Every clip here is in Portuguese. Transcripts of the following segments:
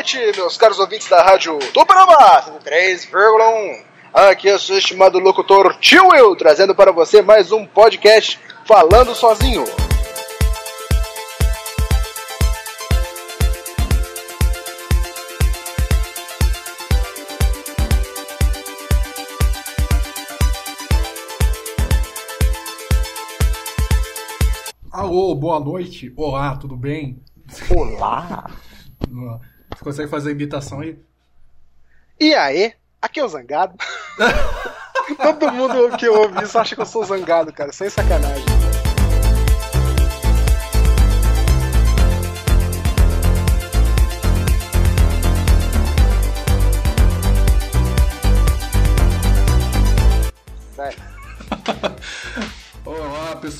noite, meus caros ouvintes da rádio Tubarama 3,1. Aqui eu sou o estimado locutor Tio Will, trazendo para você mais um podcast Falando Sozinho. Alô, boa noite. Olá, tudo bem? Olá! Consegue fazer a imitação aí? E aí? Aqui é o Zangado. Todo mundo que ouve isso acha que eu sou zangado, cara, sem sacanagem.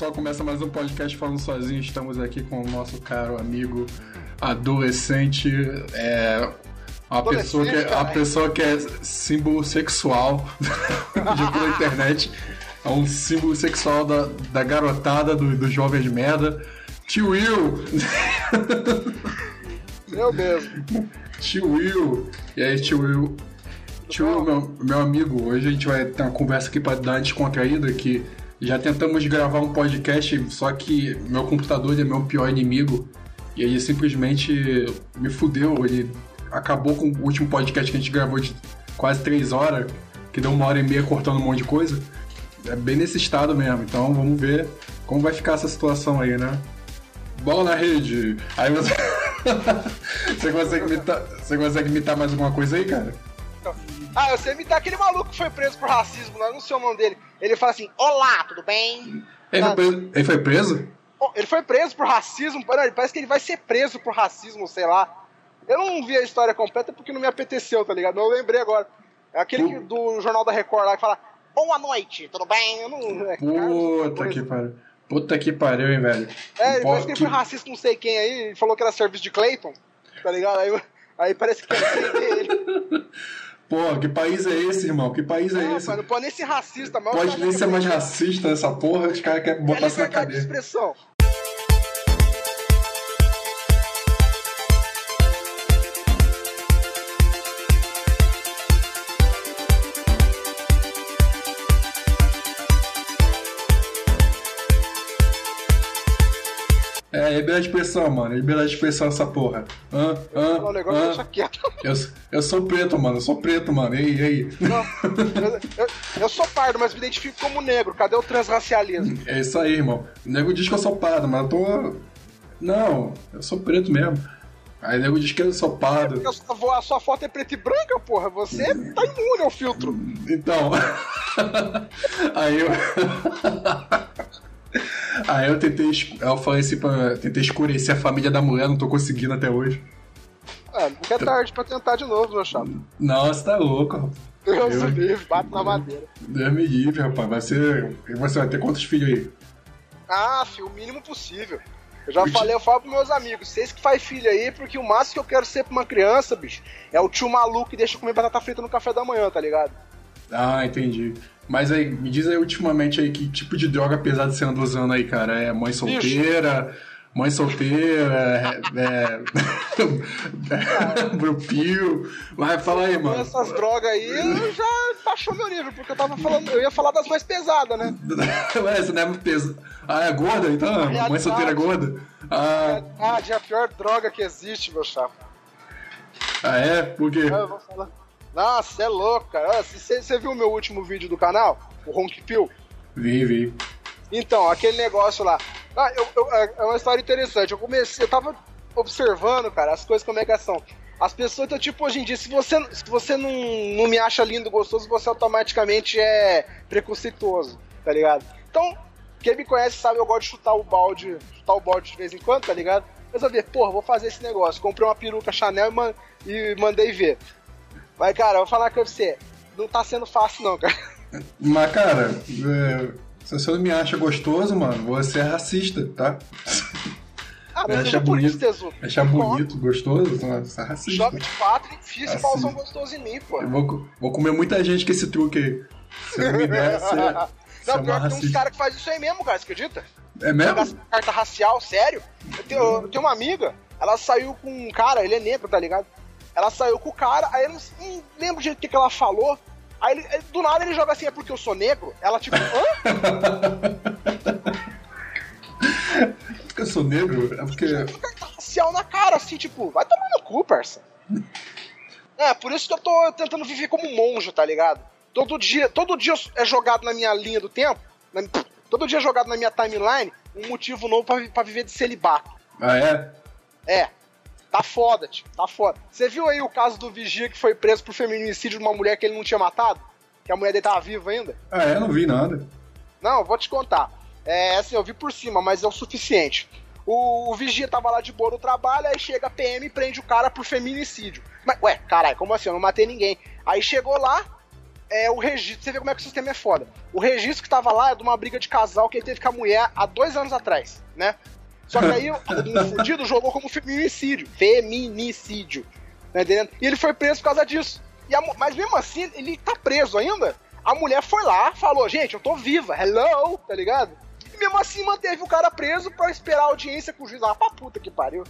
Pessoal. Começa mais um podcast falando sozinho. Estamos aqui com o nosso caro amigo adolescente. É, uma pessoa que é, caralho. pessoa que é símbolo sexual de toda a internet. É um símbolo sexual da, da garotada, do, do jovem de merda. Tio Will! Eu mesmo. Tio Will! E aí, tio Will? Tio Will, meu, meu amigo, hoje a gente vai ter uma conversa aqui pra dar uma descontraída que já tentamos gravar um podcast, só que meu computador é meu pior inimigo. E ele simplesmente me fudeu, ele acabou com o último podcast que a gente gravou de quase três horas, que deu uma hora e meia cortando um monte de coisa. É bem nesse estado mesmo, então vamos ver como vai ficar essa situação aí, né? Bola na rede! Aí você. você, consegue imitar, você consegue imitar mais alguma coisa aí, cara? Ah, eu sei imitar aquele maluco que foi preso por racismo, lá, não sei o nome dele. Ele fala assim: Olá, tudo bem? Ele foi preso? Ele foi preso? Ele foi preso por racismo, ele parece que ele vai ser preso por racismo, sei lá. Eu não vi a história completa porque não me apeteceu, tá ligado? Mas eu lembrei agora. É aquele que- do Jornal da Record lá que fala: Boa noite, tudo bem? Eu não. É, Puta coisa. que pariu. Puta que pariu, hein, velho. É, Pô, parece que ele foi racista, não sei quem aí, ele falou que era serviço de Clayton, tá ligado? Aí, aí parece que prender ele. Pô, que país é esse, irmão? Que país é Não, esse? não pode nem ser racista, mas Pode nem ser mais racista essa porra, os caras querem É botar isso na liberdade de expressão. É, liberdade de expressão, mano. Liberdade de expressão essa porra. Hã? Hã? Um negócio, Hã? deixa quieto. Eu, eu sou preto, mano. Eu sou preto, mano. E aí, e aí? Não, eu, eu- eu sou pardo, mas me identifico como negro. Cadê o transracialismo? É isso aí, irmão. O nego diz que eu sou pardo, mas eu tô. Não, eu sou preto mesmo. Aí o nego diz que eu sou pardo. Porque sua, vo- a sua foto é preta e branca, porra. Você tá imune ao filtro. Então. aí eu. aí eu tentei. Eu falei assim pra. Tentei escurecer a família da mulher, não tô conseguindo até hoje. É, nunca é tarde pra tentar de novo, meu chapa. Nossa, tá louco, rapaz. Deus Eu- me livre, bato na madeira. Deus me livre, rapaz. Vai ser. Você vai ter quantos filhos aí? Ah, filho, o mínimo possível. Eu já te- falei, eu falo pros meus amigos, vocês que faz filho aí, porque o máximo que eu quero ser pra uma criança, bicho, é o tio maluco que deixa eu comer batata frita no café da manhã, tá ligado? Ah, entendi. Mas aí, me diz aí ultimamente aí que tipo de droga pesada você anda usando aí, cara? É mãe solteira? Mãe solteira? É. é Brupil? Vai, fala aí, mano. essas drogas aí, eu já baixou meu nível, porque eu tava falando, eu ia falar das mais pesadas, né? Ué, você não é muito pesado. Ah, é gorda então? Mãe Realidade. solteira é gorda? Ah, Ah, de a pior droga que existe, meu chapa. ah é? Por quê? Eu vou falar. Nossa, é louco, cara. Ah, Você viu o meu último vídeo do canal? O Honk Pill? Vi, vi. Então, aquele negócio lá. Ah, eu, eu- é é uma história interessante. Eu comecei, eu tava observando, cara, as coisas como é que são. As pessoas, então, tipo, hoje em dia, se você, se você não, não me acha lindo, gostoso, você automaticamente é preconceituoso, tá ligado? Então, quem me conhece sabe, eu gosto de chutar o balde, chutar o balde de vez em quando, tá ligado? Resolvi, porra, vou fazer esse negócio. Comprei uma peruca Chanel e, man- e mandei ver. Mas, cara, eu vou falar com você, não tá sendo fácil não, cara. Mas, cara, é, se você não me acha gostoso, mano, você é racista, tá? Ah, mas acha bonito. isso. Achar bonito, gostoso, você é racista. Joga de quatro enfia esse pauzão gostoso em mim, pô. Eu vou, vou comer muita gente com esse truque aí. Se não me der, você, é Não, pior que tem uns racista. caras que fazem isso aí mesmo, cara, você acredita? É mesmo? carta racial, sério. Eu tenho, eu tenho uma amiga, ela saiu com um cara, ele é negro, tá ligado? Ela saiu com o cara, aí eu não, não lembro de que, que ela falou. Aí ele, do nada ele joga assim, é porque eu sou negro? Ela tipo, hã? porque eu sou negro? É porque. Racial na cara, assim, tipo, vai tomar no cu, parça. É, por isso que eu tô tentando viver como um monge, tá ligado? Todo dia, todo dia é jogado na minha linha do tempo, na, todo dia é jogado na minha timeline um motivo novo pra viver de celibato. Ah, é? É. Tá foda, tio. Tá foda. Você viu aí o caso do vigia que foi preso por feminicídio de uma mulher que ele não tinha matado? Que a mulher dele tava viva ainda? Ah, é? Não vi nada. Não, vou te contar. É assim, eu vi por cima, mas é o suficiente. O, o vigia tava lá de boa no trabalho, aí chega a PM e prende o cara por feminicídio. Mas, ué, caralho, como assim? Eu não matei ninguém. Aí chegou lá, é, o registro. Você vê como é que o sistema é foda. O registro que tava lá é de uma briga de casal que ele teve com a mulher há dois anos atrás, né? Só que aí o fudido jogou como feminicídio. Feminicídio. Tá entendendo? E ele foi preso por causa disso. E a, mas mesmo assim, ele tá preso ainda. A mulher foi lá, falou: gente, eu tô viva, hello, tá ligado? E mesmo assim manteve o cara preso pra esperar a audiência com o juiz lá. Pra puta que pariu.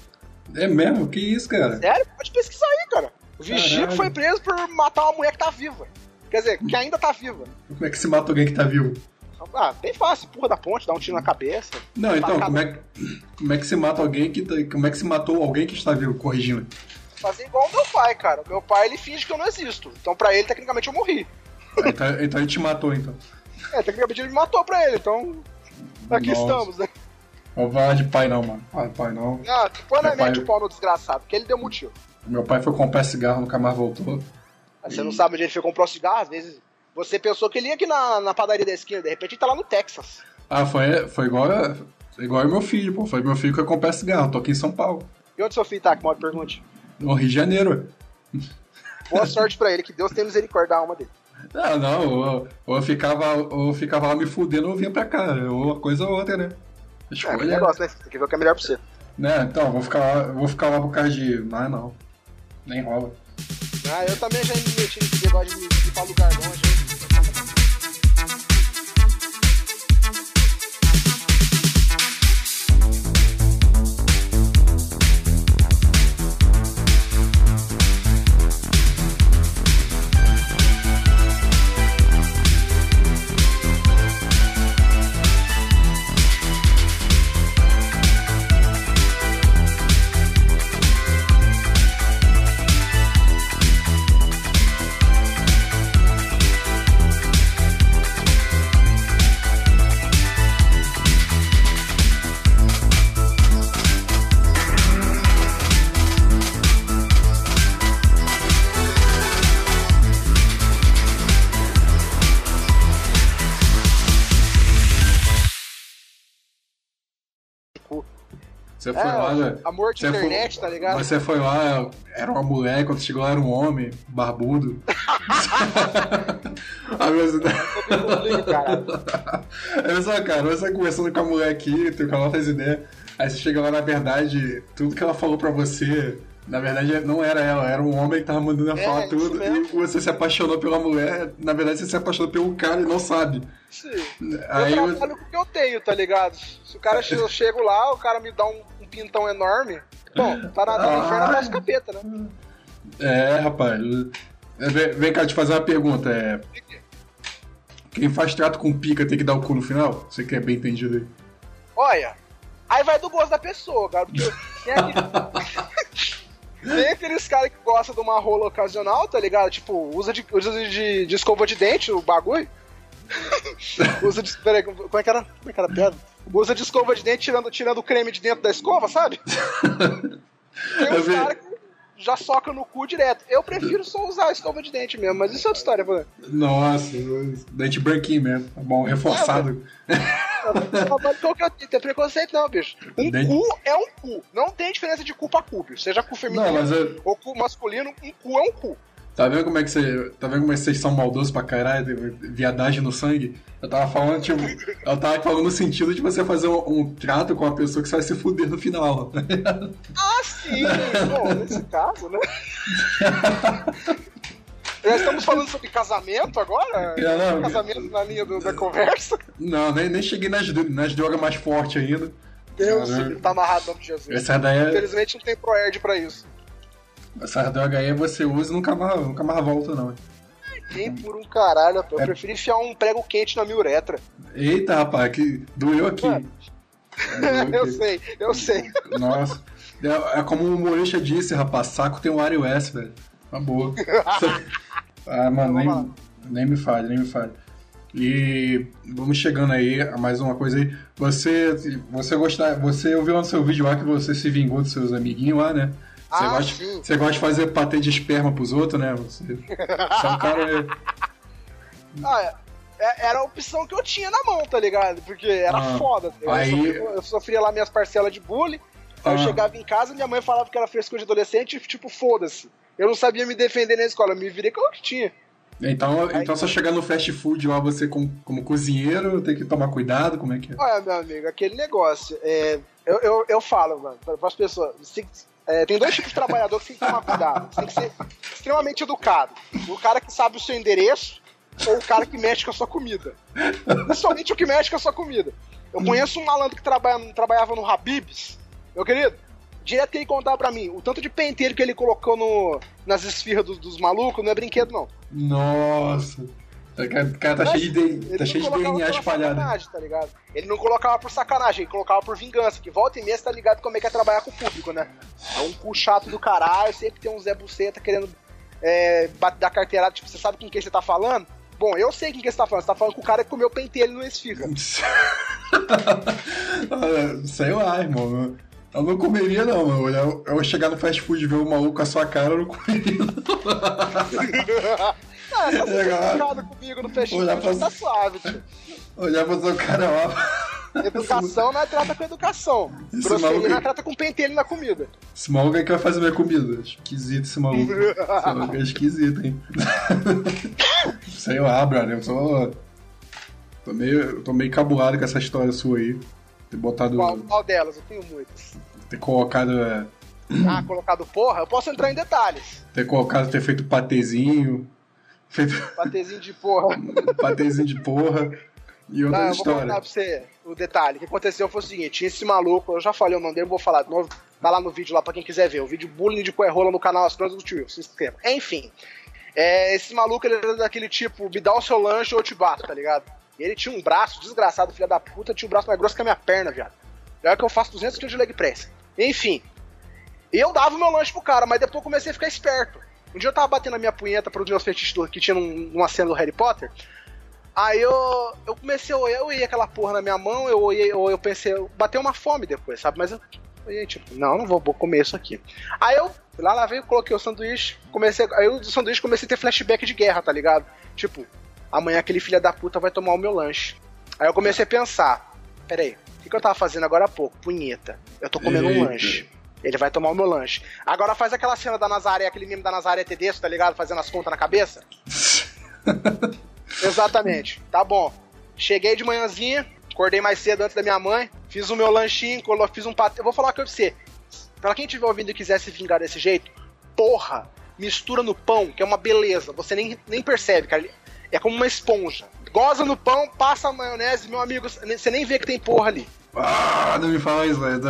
É mesmo? Que isso, cara? Sério? Pode pesquisar aí, cara. O Vigia foi preso por matar uma mulher que tá viva. Quer dizer, que ainda tá viva. Como é que se mata alguém que tá vivo? Ah, bem fácil, porra da ponte, dá um tiro na cabeça. Não, então, como é, que, como é que se mata alguém que tá, como é que se matou alguém que está vivo, corrigindo? Fazer igual o meu pai, cara. Meu pai, ele finge que eu não existo. Então, pra ele, tecnicamente, eu morri. Então, então ele te matou, então. É, tecnicamente ele me matou pra ele, então. Aqui Nossa. estamos, né? Não vai de pai não, mano. Ah, pai não. Ah, põe na mente o pau no desgraçado, porque ele deu motivo. Meu pai foi comprar cigarro, nunca mais voltou. Você não sabe onde ele foi comprar o cigarro, às vezes você pensou que ele ia aqui na, na padaria da esquina, de repente ele tá lá no Texas. Ah, foi, foi igual, igual meu filho, pô. Foi meu filho que eu comprei cigarro, tô aqui em São Paulo. E onde seu filho tá? Que mal pergunte. No Rio de Janeiro. Boa sorte pra ele, que Deus tem misericórdia da alma dele. Não, não, ou, ou, eu, ficava, ou eu ficava lá me fudendo ou vinha pra cá, ou uma coisa ou outra, né? Escolha. É, negócio, né? Tem que ver o que é melhor pra você. Né, então, vou ficar lá, vou ficar lá por causa de. Não, não. Nem rola. Ah, eu também já me meti nesse negócio de, ir pra lugar longe. Lá. Amor de internet, foi, tá ligado? Você foi lá, era uma mulher, quando chegou lá era um homem, barbudo. a mesma... Olha só, cara, você conversando com a mulher aqui, trocando outras ideias. Aí você chega lá, na verdade, tudo que ela falou pra você na verdade, não era ela, era um homem que tava mandando ela é, falar tudo. E você se apaixonou pela mulher. Na verdade, você se apaixonou pelo cara e não sabe. Sim. Aí eu trabalho eu... com o que eu tenho, tá ligado? Se o cara eu chego lá, o cara me dá um pintão enorme. Bom, tá na, ah, inferno atrás do capeta, né? É, rapaz. Vem, vem cá te fazer uma pergunta. É... Quem faz trato com pica tem que dar o cu no final? Você que é bem entendido aí. Olha, aí vai do gosto da pessoa, cara. Porque tem aquele... Tem aqueles caras que gostam de uma rola ocasional, tá ligado? Tipo, usa de, usa de, de escova de dente o bagulho. usa de. Peraí, como é que era? Como é que era a piada? Usa de escova de dente tirando, tirando o creme de dentro da escova, sabe? Tem uns caras que já soca no cu direto. Eu prefiro só usar a escova de dente mesmo, mas isso é outra história, pô. Nossa, dente branquinho mesmo. Tá bom, reforçado. É, qual que é o tem preconceito não, bicho. Um dente... cu é um cu. Não tem diferença de cu pra cu, bicho. Seja cu feminino não, eu... ou cu masculino, um cu é um cu. Tá vendo como é que você. Tá vendo como é que vocês são maldosos pra caralho? Viadagem no sangue? Eu tava falando, tipo. Eu tava falando no sentido de você fazer um, um trato com uma pessoa que você vai se fuder no final. ah, sim! Bom, nesse caso, né? Já estamos falando sobre casamento agora? Não, não, casamento na linha do, da conversa? Não, nem, nem cheguei nas, nas drogas mais fortes ainda. Deus, tá amarrado no nome de Jesus. Essa daí é... Infelizmente não tem ProErd pra isso. Essa droga aí você usa e nunca mais, nunca mais volta, não. Nem por um caralho, eu é... prefiro enfiar um prego quente na minha uretra. Eita, rapaz, que doeu aqui. eu sei, eu sei. Nossa. É, é como o Morisha disse, rapaz, saco tem um iOS, velho. Uma boa. ah, mano, nem, nem me fale, nem me fale. E vamos chegando aí a mais uma coisa aí. Você, você gostar, você ouviu no seu vídeo lá que você se vingou dos seus amiguinhos lá, né? Você, ah, gosta, sim. você gosta de fazer patê de esperma pros outros, né? Você, você é um cara. ah, é, é, era a opção que eu tinha na mão, tá ligado? Porque era ah, foda. Tá aí... Eu, sofria, eu, sofria, lá minhas parcelas de bullying. Aí eu ah. chegava em casa, minha mãe falava que era frescura de adolescente, tipo, foda-se. Eu não sabia me defender na escola, eu me virei com o que tinha. Então, Aí, então só chegar no fast food lá, você como, como cozinheiro, tem que tomar cuidado, como é que é? Olha, meu amigo, aquele negócio, é, eu, eu, eu falo, mano, para as pessoas, tem, é, tem dois tipos de trabalhador que tem que tomar cuidado. Você tem que ser extremamente educado. O cara que sabe o seu endereço ou o cara que mexe com a sua comida. Principalmente o que mexe com a sua comida. Eu conheço um malandro que trabalha, trabalhava no Habibs, meu querido, direto ele contar pra mim, o tanto de penteiro que ele colocou no, nas esfirras dos, dos malucos não é brinquedo, não. Nossa. O cara, tá cheio de, tá cheio de DNA espalhado. Tá ligado? Ele não colocava por sacanagem, ele colocava por vingança. Que volta e meia você tá ligado como é que é trabalhar com o público, né? É um cu chato do caralho, sempre tem um Zé Buceta querendo é, dar carteirada. Tipo, você sabe com quem você tá falando? Bom, eu sei quem você tá falando. Você tá falando com o cara que comeu pentelho no esfirra. sei lá, irmão. Eu não comeria, não, mano. Eu, eu chegar no fast food e ver o maluco com a sua cara, eu não comeria, não. Ah, tá sendo comigo no fast food, pra... tá suave, tio. Olhar pra sua cara lá. Educação não é trata com educação. Esse Grosseria maluco... não é trata com pentelho na comida. Esse maluco é que vai fazer minha comida. Esquisito esse maluco. esse maluco é esquisito, hein? Sei lá, brother. Eu só. Tô meio, tô meio cabulado com essa história sua aí. Ter botado. Qual, qual delas? Eu tenho muitas. Ter colocado. É... Ah, colocado porra? Eu posso entrar em detalhes. Ter colocado, ter feito patezinho. Feito... Patezinho de porra. patezinho de porra. E outra Não, história. Eu vou contar pra você o detalhe. O que aconteceu foi o seguinte: tinha esse maluco, eu já falei o nome dele, vou falar de novo. Tá lá no vídeo lá pra quem quiser ver. O vídeo bullying de coerrola no canal As Coisas do Tio. Se inscreva. Enfim. É, esse maluco ele era daquele tipo, me dá o seu lanche ou eu te bato, tá ligado? ele tinha um braço desgraçado, filho da puta, tinha um braço mais grosso que a minha perna, viado. É que eu faço 200 kg de leg press. Enfim. Eu dava o meu lanche pro cara, mas depois eu comecei a ficar esperto. Um dia eu tava batendo a minha punheta pro meus fetiches que tinha numa cena do Harry Potter. Aí eu, eu comecei a olhar, eu ia aquela porra na minha mão, eu olhei, eu, eu pensei, bateu uma fome depois, sabe? Mas eu olhei, tipo, não, não vou, vou comer isso aqui. Aí eu lá, lá veio, coloquei o sanduíche, comecei, aí o sanduíche comecei a ter flashback de guerra, tá ligado? Tipo, amanhã aquele filho da puta vai tomar o meu lanche. Aí eu comecei a pensar, peraí, o que, que eu tava fazendo agora há pouco? Punheta. Eu tô comendo Eita. um lanche. Ele vai tomar o meu lanche. Agora faz aquela cena da Nazaré, aquele meme da Nazaré Tedesco, tá ligado? Fazendo as contas na cabeça. Exatamente. Tá bom. Cheguei de manhãzinha, acordei mais cedo antes da minha mãe, fiz o meu lanchinho, fiz um patê. Eu vou falar com você. Pra quem estiver ouvindo e quiser se vingar desse jeito, porra, mistura no pão, que é uma beleza. Você nem, nem percebe, cara. É como uma esponja. Goza no pão, passa a maionese, meu amigo, você nem vê que tem porra ali. Ah, não me fala isso, velho.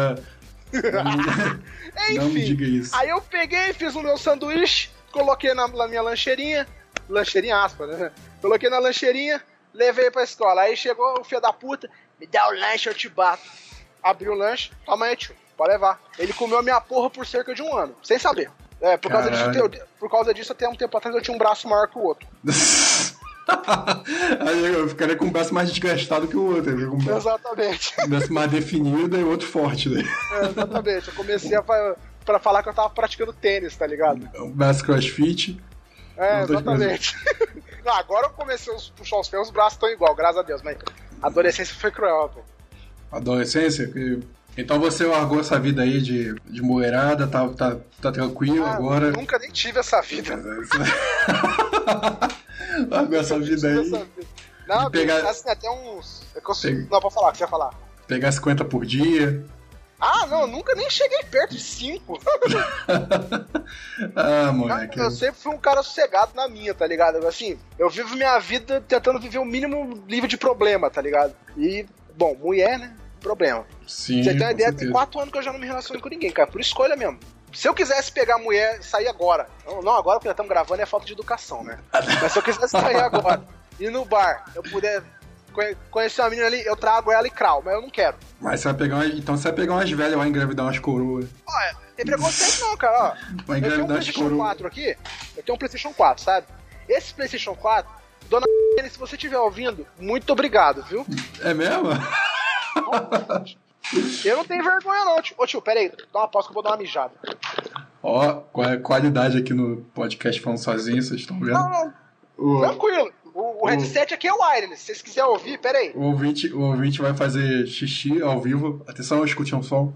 Enfim, não me diga isso. Aí eu peguei, fiz o meu sanduíche, coloquei na, na minha lancheirinha, lancheirinha aspa, né? Coloquei na lancheirinha, levei pra escola. Aí chegou o filho da puta, me dá o lanche, eu te bato. Abri o lanche, toma aí, tio, pode levar. Ele comeu a minha porra por cerca de um ano, sem saber. É, por causa, disso, eu, por causa disso, até um tempo atrás eu tinha um braço maior que o outro. Aí eu ficaria com o braço mais desgastado que o outro. Com braço, exatamente. Um braço mais definido e outro forte. Né? É, exatamente. Eu comecei a, pra falar que eu tava praticando tênis, tá ligado? O braço crossfit. É, exatamente. Não, agora eu comecei a puxar os pés, os braços estão igual, graças a Deus, mas a adolescência foi cruel, pô. Adolescência? Então você largou essa vida aí de, de moerada, tá, tá, tá tranquilo ah, agora? Nunca nem tive essa vida. largou essa vida aí. Vida. Não, pegar... assim, até uns. É Pega... Não, pode falar, o que você ia falar? Pegar 50 por dia. Ah, não, nunca nem cheguei perto de 5. ah, moleque. Eu, eu sempre fui um cara sossegado na minha, tá ligado? Assim, eu vivo minha vida tentando viver o mínimo livre de problema, tá ligado? E, bom, mulher, né? problema. Sim. Você tem uma ideia, tem quatro anos que eu já não me relaciono com ninguém, cara, por escolha mesmo. Se eu quisesse pegar a mulher sair agora, não, agora porque nós estamos gravando é falta de educação, né? Mas se eu quisesse sair agora, ir no bar, eu puder conhecer uma menina ali, eu trago ela e crau, mas eu não quero. Mas você vai pegar uma, então você vai pegar umas velhas lá engravidar umas coroas. Olha, tem preconceito não, cara. Ó, Vai eu tenho um engravidar PlayStation coroas. 4 aqui, eu tenho um PlayStation 4, sabe? Esse PlayStation 4, dona se você estiver ouvindo, muito obrigado, viu? É mesmo? Eu não tenho vergonha, não, tio. Ô tio, pera aí, dá uma pausa que eu vou dar uma mijada. Ó, qual é a qualidade aqui no podcast falando sozinho, vocês estão vendo? Não, não, O, tranquilo. O, o headset aqui é wireless. Se vocês quiserem ouvir, pera aí. o ouvinte, o ouvinte vai fazer xixi ao vivo. Atenção, escute um som.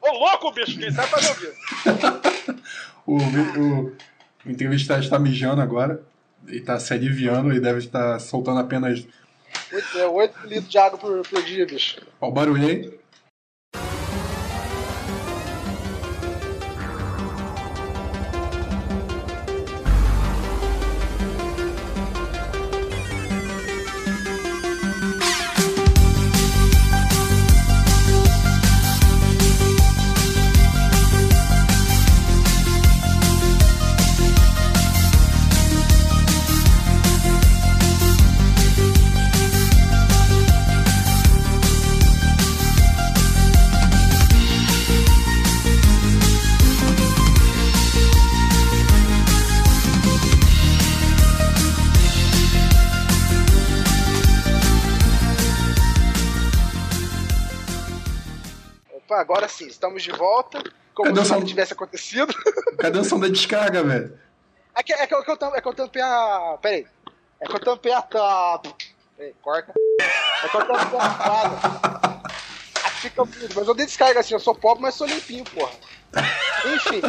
Ô louco, bicho, quem sabe fazer ouvir? O, ouvi- o, o entrevistado está mijando agora. Ele está se aliviando e deve estar soltando apenas. Oito, é, 8 litros de água por, por dia, bicho. Ó, o barulho aí. Agora sim, estamos de volta. Como Cadê se nada som? tivesse acontecido. Cadê o som da descarga, velho? É que, é, que, eu- que eu, é que eu tampei a. Pera aí. É que eu tampei a. a peraí, corta. É que eu tampei a. Aí Fica bonito, mas eu dei descarga assim, eu sou pobre, mas sou limpinho, porra. Enfim,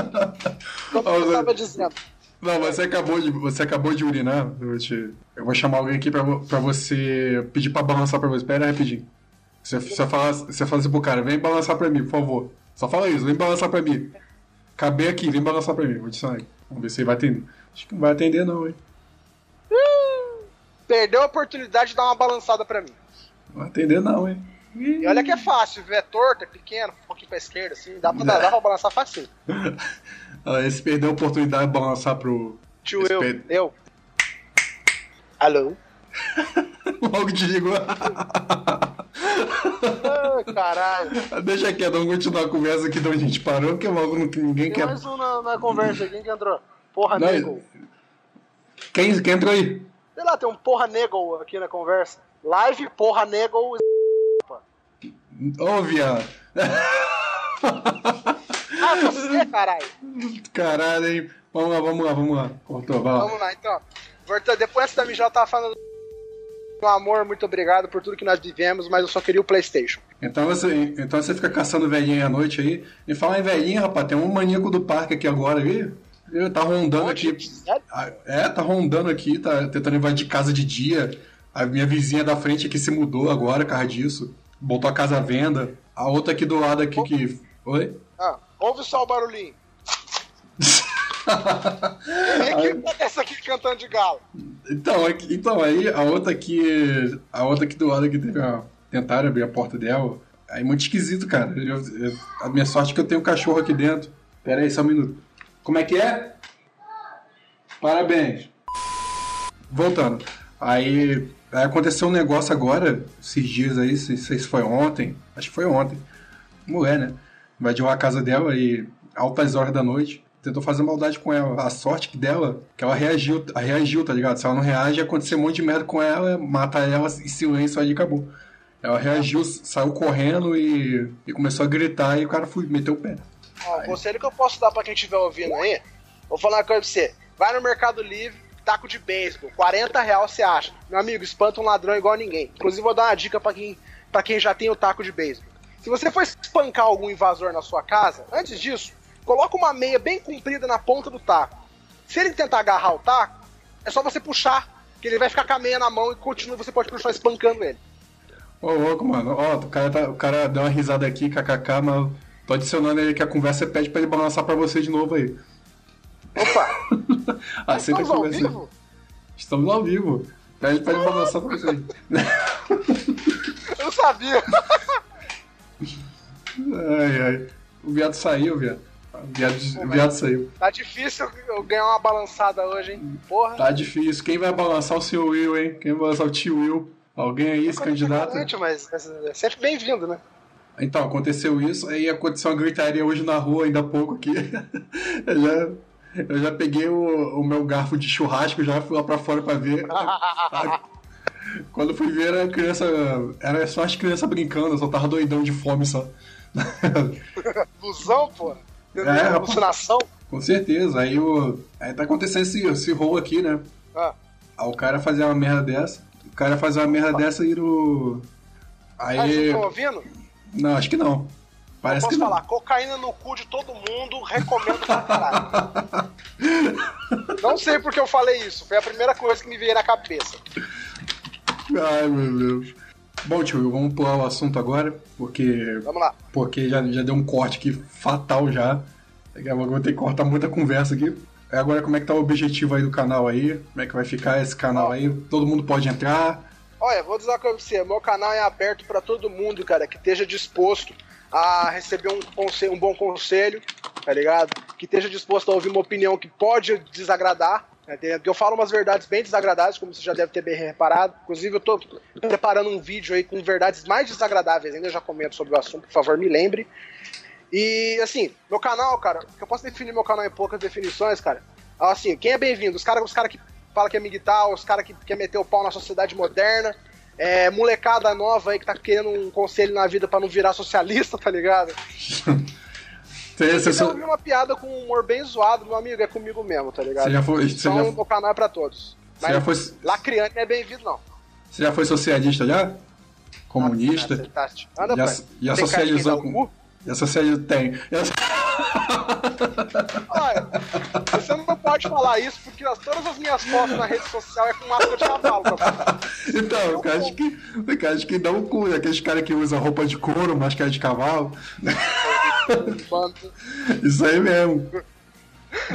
como eu tava dizendo. Não, você acabou de, você acabou de urinar. Eu, vou te- eu vou chamar alguém aqui pra, pra você pedir pra balançar pra você. Pera aí, rapidinho. Você, você, fala, você fala assim pro cara, vem balançar pra mim, por favor. Só fala isso, vem balançar pra mim. Acabei aqui, vem balançar pra mim. Vou te sair. Vamos ver se ele vai atender. Acho que não vai atender não, hein. Perdeu a oportunidade de dar uma balançada pra mim. Não vai atender não, hein. E olha que é fácil? É torto, é pequeno, um pouquinho pra esquerda, assim, dá pra, dar, dá pra balançar fácil. Ah, Esse perdeu a oportunidade de balançar pro... Tio, Esse eu, per- eu. Alô? Logo desligou. Ai, caralho. Deixa quieto, vamos continuar a conversa aqui de onde a gente parou, que logo ninguém Tem quer... mais um na, na conversa quem que entrou? Porra Não, nego. Quem, quem entrou aí? Sei lá, tem um porra nego aqui na conversa. Live porra nego. Ô, viado. Ah, você, caralho. Caralho, hein? Vamos lá, vamos lá, vamos lá. Cortou, vai lá. Vamos lá, então. Depois da mijada tava falando. Meu amor, muito obrigado por tudo que nós vivemos, mas eu só queria o PlayStation. Então você, então você fica caçando velhinha à noite aí. E fala em velhinha, rapaz, tem um maníaco do parque aqui agora aí. Ele tá rondando aqui. Ah, É, tá rondando aqui, tá tentando invadir casa de dia. A minha vizinha da frente aqui se mudou agora, por causa disso. Botou a casa à venda. A outra aqui do lado aqui que. Oi? Ah, ouve só o barulhinho. Quem que essa aqui cantando de galo? Então, aqui- então aí a outra aqui. A outra aqui do lado aqui teve uma, tentaram abrir a porta dela. Aí muito esquisito, cara. Eu- eu- a minha sorte é que eu tenho um cachorro aqui dentro. Pera aí, só um minuto. Como é que é? Parabéns. Voltando. Aí, aí aconteceu um negócio agora, esses dias aí, não sei se foi ontem. Acho que foi ontem. Mulher, né? Invadiu a casa dela e altas horas da noite. Tentou fazer maldade com ela. A sorte dela, que ela reagiu, reagiu, tá ligado? Se ela não reage, acontecer um monte de merda com ela, mata ela em silêncio aí acabou. Ela reagiu, saiu correndo e, e começou a gritar e o cara foi, meteu o pé. Ó, o conselho que eu posso dar pra quem estiver ouvindo aí, vou falar uma coisa pra você. Vai no Mercado Livre, taco de beisebol, 40 reais você acha. Meu amigo, espanta um ladrão igual ninguém. Inclusive, vou dar uma dica pra quem, pra quem já tem o taco de beisebol. Se você for espancar algum invasor na sua casa, antes disso, coloca uma meia bem comprida na ponta do taco. Se ele tentar agarrar o taco, é só você puxar, que ele vai ficar com a meia na mão e continua, você pode continuar espancando ele. Ô, louco, mano. Ó, o cara, tá- o cara deu uma risada aqui, kkk, mas tô adicionando ele que a conversa pede pra ele balançar pra você de novo aí. Opa! Aceita a Estamos ao conversa. vivo? Estamos ao vivo. Pede pra ele balançar pra você. Eu sabia! Ai, ai. O viado saiu, viado. O viado, viado saiu. Tá difícil eu ganhar uma balançada hoje, hein? Porra. Tá difícil. Quem vai balançar o seu Will, hein? Quem vai balançar o tio Will? Alguém aí, esse candidato? Mas é sempre bem-vindo, né? Então, aconteceu isso, aí aconteceu uma gritaria hoje na rua, ainda há pouco aqui. eu, já, eu já peguei o, o meu garfo de churrasco, já fui lá pra fora pra ver. Quando fui ver, era criança. Era só as crianças brincando, eu só tava doidão de fome só. Ilusão, pô? É, alucinação? Com certeza. Aí, o, aí tá acontecendo esse, esse rolo aqui, né? Ah. Aí o cara fazer uma merda dessa. O cara fazer uma merda ah. dessa e no. Aí. Ah, vocês estão ouvindo? Não, acho que não. Parece eu posso que falar, não. cocaína no cu de todo mundo, recomendo pra caralho. não sei porque eu falei isso, foi a primeira coisa que me veio na cabeça. Ai, meu Deus. Bom, tio, vamos pular o assunto agora, porque. Vamos lá. Porque já, já deu um corte aqui fatal já. Daqui a pouco eu vou ter que cortar muita conversa aqui. Agora, como é que tá o objetivo aí do canal aí? Como é que vai ficar esse canal aí? Todo mundo pode entrar? Olha, vou dizer pra você, meu canal é aberto para todo mundo, cara, que esteja disposto a receber um, conselho, um bom conselho, tá ligado? Que esteja disposto a ouvir uma opinião que pode desagradar? Eu falo umas verdades bem desagradáveis, como você já deve ter bem reparado. Inclusive, eu tô preparando um vídeo aí com verdades mais desagradáveis, ainda já comento sobre o assunto, por favor, me lembre. E assim, meu canal, cara, eu posso definir meu canal em poucas definições, cara. Assim, quem é bem-vindo? Os caras os cara que fala que é miguital, os caras que quer meter o pau na sociedade moderna, é, molecada nova aí que tá querendo um conselho na vida para não virar socialista, tá ligado? Você, você só... uma piada com um humor bem zoado, meu amigo, é comigo mesmo, tá ligado? Você já foi, você então, já... o canal é pra todos. Mas já foi... Lacriante não é bem-vindo, não. Você já foi socialista já? Comunista? Ah, tá, já, já socializou com... Já socializou... Tem. Olha, você não pode falar isso porque todas as minhas fotos na rede social é com máscara de cavalo. Então, eu acho que, eu acho que dá um cu, aqueles caras que usam roupa de couro, máscara de cavalo. Isso aí mesmo.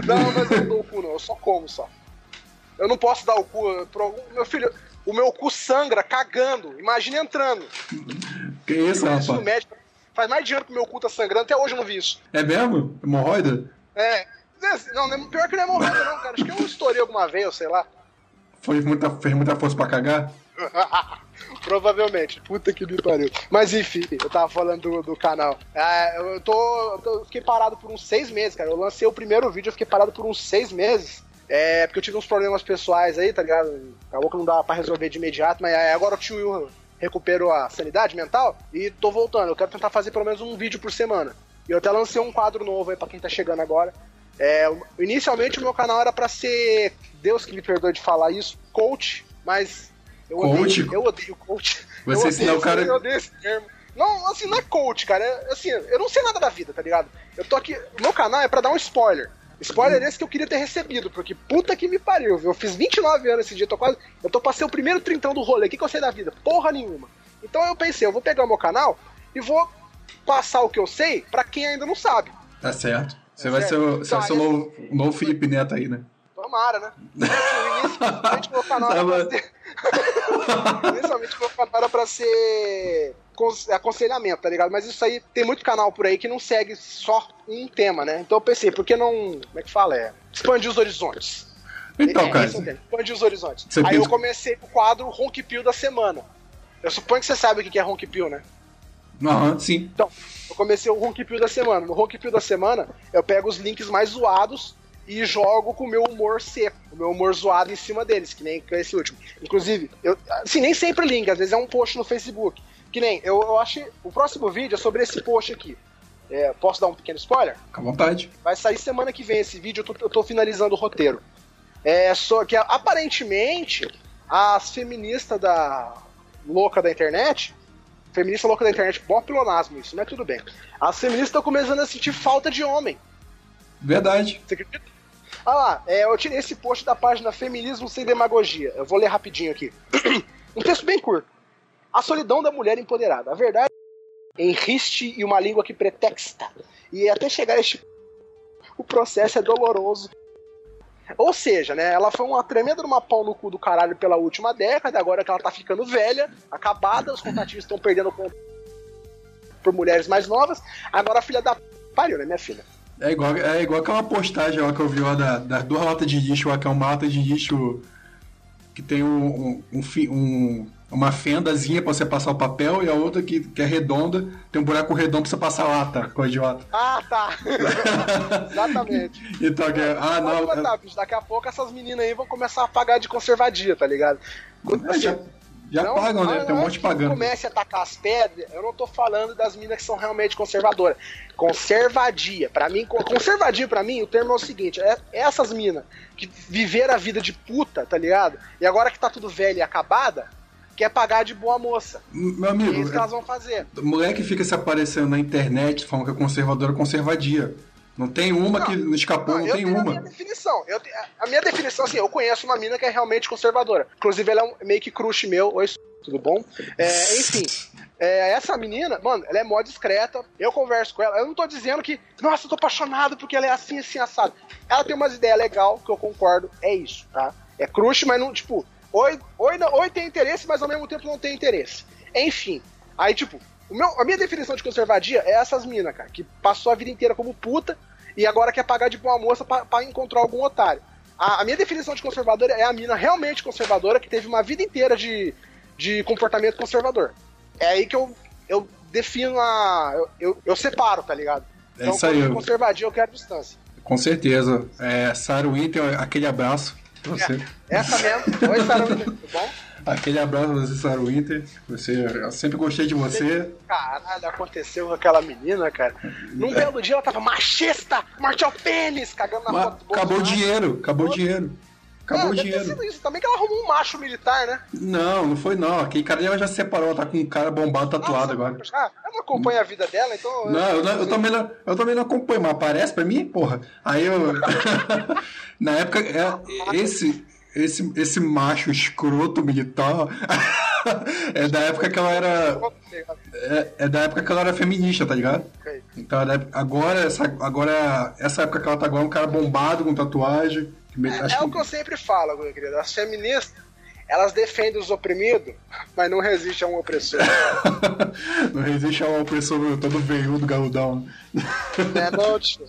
Não, mas eu não dou o cu, não. Eu só como só. Eu não posso dar o cu. Pro... Meu filho, o meu cu sangra cagando. Imagina entrando. Que isso, rapaz? Médico. Faz mais de ano que meu cu tá sangrando, até hoje eu não vi isso. É mesmo? Hemorroida? É. Não, pior que não é hemorroida, não, cara. Acho que eu estourei alguma vez, sei lá. Foi muita, fez muita força pra cagar? Provavelmente. Puta que me pariu. Mas enfim, eu tava falando do, do canal. É, eu tô, eu fiquei parado por uns seis meses, cara. Eu lancei o primeiro vídeo, eu fiquei parado por uns seis meses. É, porque eu tive uns problemas pessoais aí, tá ligado? Acabou que não dava pra resolver de imediato, mas agora o tio Will recuperou a sanidade mental e tô voltando. Eu quero tentar fazer pelo menos um vídeo por semana. E eu até lancei um quadro novo aí pra quem tá chegando agora. É, inicialmente o meu canal era para ser, Deus que me perdoe de falar isso, coach, mas eu coach? odeio, eu odeio coach. Você ensinar o cara. Eu odeio esse termo. Não, assim, não é coach, cara. É, assim, eu não sei nada da vida, tá ligado? Eu tô aqui. Meu canal é pra dar um spoiler. Spoiler esse que eu queria ter recebido, porque puta que me pariu, viu? Eu fiz 29 anos esse dia, tô quase. Eu tô passei o primeiro trintão do rolê. O que, que eu sei da vida? Porra nenhuma. Então eu pensei, eu vou pegar o meu canal e vou passar o que eu sei para quem ainda não sabe. Tá certo. Você tá vai ser o, você vai ser o novo, novo Felipe Neto aí, né? Tomara, né? Inicialmente meu canal ser. Inicialmente meu canal era pra ser aconselhamento, tá ligado? Mas isso aí tem muito canal por aí que não segue só um tema, né? Então eu pensei, por que não. Como é que fala? É. Expandir os horizontes. Então, é, cara. Expandir os horizontes. Aí pensa... eu comecei o quadro Ronk Pill da semana. Eu suponho que você sabe o que é Ronk Pill, né? Aham, sim. Então, eu comecei o Ronk Pill da semana. No Ronk Pill da semana, eu pego os links mais zoados e jogo com o meu humor seco, o meu humor zoado em cima deles, que nem esse último. Inclusive, eu, assim, nem sempre link, às vezes é um post no Facebook. Que nem, eu, eu acho. O próximo vídeo é sobre esse post aqui. É, posso dar um pequeno spoiler? Com à vontade. Vai sair semana que vem esse vídeo, eu tô, eu tô finalizando o roteiro. É só que aparentemente as feministas da louca da internet, feminista louca da internet, bom pilonasmo isso, mas tudo bem. As feministas estão começando a sentir falta de homem. Verdade. Você acredita? Ah lá, é, eu tirei esse post da página Feminismo Sem Demagogia. Eu vou ler rapidinho aqui. um texto bem curto. A solidão da mulher empoderada. A verdade em riste e uma língua que pretexta. E até chegar a este. O processo é doloroso. Ou seja, né, ela foi uma tremenda uma pau no cu do caralho pela última década, agora que ela tá ficando velha, acabada, os contatinhos estão perdendo por mulheres mais novas, agora a filha da pariu, né, minha filha? É igual, é igual aquela postagem lá que eu vi lá da, das duas latas de lixo, lá, que é uma lata de lixo que tem um, um, um, uma fendazinha pra você passar o papel e a outra que, que é redonda, tem um buraco redondo pra você passar a lata, coisa idiota. Ah, tá. Exatamente. Então, é, ah, não. Bicho, daqui a pouco essas meninas aí vão começar a pagar de conservadia, tá ligado? Assim, já, não, pagam, né? Tem um monte pagando. comece a atacar as pedras, eu não tô falando das minas que são realmente conservadoras. Conservadia. Para mim, conservadia para mim, o termo é o seguinte: é essas minas que viveram a vida de puta, tá ligado? E agora que tá tudo velha e acabada, quer pagar de boa moça. Meu amigo. É isso que elas vão fazer. Moleque fica se aparecendo na internet falando que é conservadora conservadia. Não tem uma não, que escapou, não, não tem uma. A minha definição. Eu, a minha definição, assim, eu conheço uma mina que é realmente conservadora. Inclusive, ela é um meio que crush meu. Oi, tudo bom? É, enfim, é, essa menina, mano, ela é mó discreta. Eu converso com ela. Eu não tô dizendo que, nossa, eu tô apaixonado porque ela é assim, assim, assado. Ela tem umas ideias legais que eu concordo. É isso, tá? É crush, mas não, tipo, oi, oi, não, oi tem interesse, mas ao mesmo tempo não tem interesse. Enfim, aí, tipo, meu, a minha definição de conservadia é essas minas, cara, que passou a vida inteira como puta e agora quer pagar de boa moça para encontrar algum otário. A, a, minha definição de conservadora é a mina realmente conservadora que teve uma vida inteira de, de comportamento conservador. É aí que eu, eu defino a. Eu, eu, eu separo, tá ligado? É então, isso aí. Eu... conservadia, eu quero distância. Com certeza. É, Sarah Winter, aquele abraço pra você. É, essa mesmo. Oi, Sarah Winter, tudo bom? Aquele abraço você, Sarah Winter. Você, eu sempre gostei de você. Caralho, aconteceu com aquela menina, cara. Num é. belo dia ela tava machista, marchal pênis, cagando na Mas, foto do Acabou o dinheiro, acabou o dinheiro. Acabou o dinheiro. Isso. Também que ela arrumou um macho militar, né? Não, não foi não. Aquele cara ela já se separou, tá com um cara bombado tatuado Nossa, agora. Ah, eu não acompanho a vida dela, então. Não, eu, não, eu, também não, eu também não acompanho, mas aparece pra mim, porra. Aí eu. Na época, é, esse, esse, esse macho escroto militar é da época que ela era. É, é, da época que ela era feminista, tá ligado? Então agora, essa, agora, essa época que ela tá agora, é um cara bombado com tatuagem. É, é o que eu sempre falo, meu querido. As feministas, elas defendem os oprimidos, mas não resistem a um opressor. não resiste a um opressor todo veiudo, galudão. É, não, tio.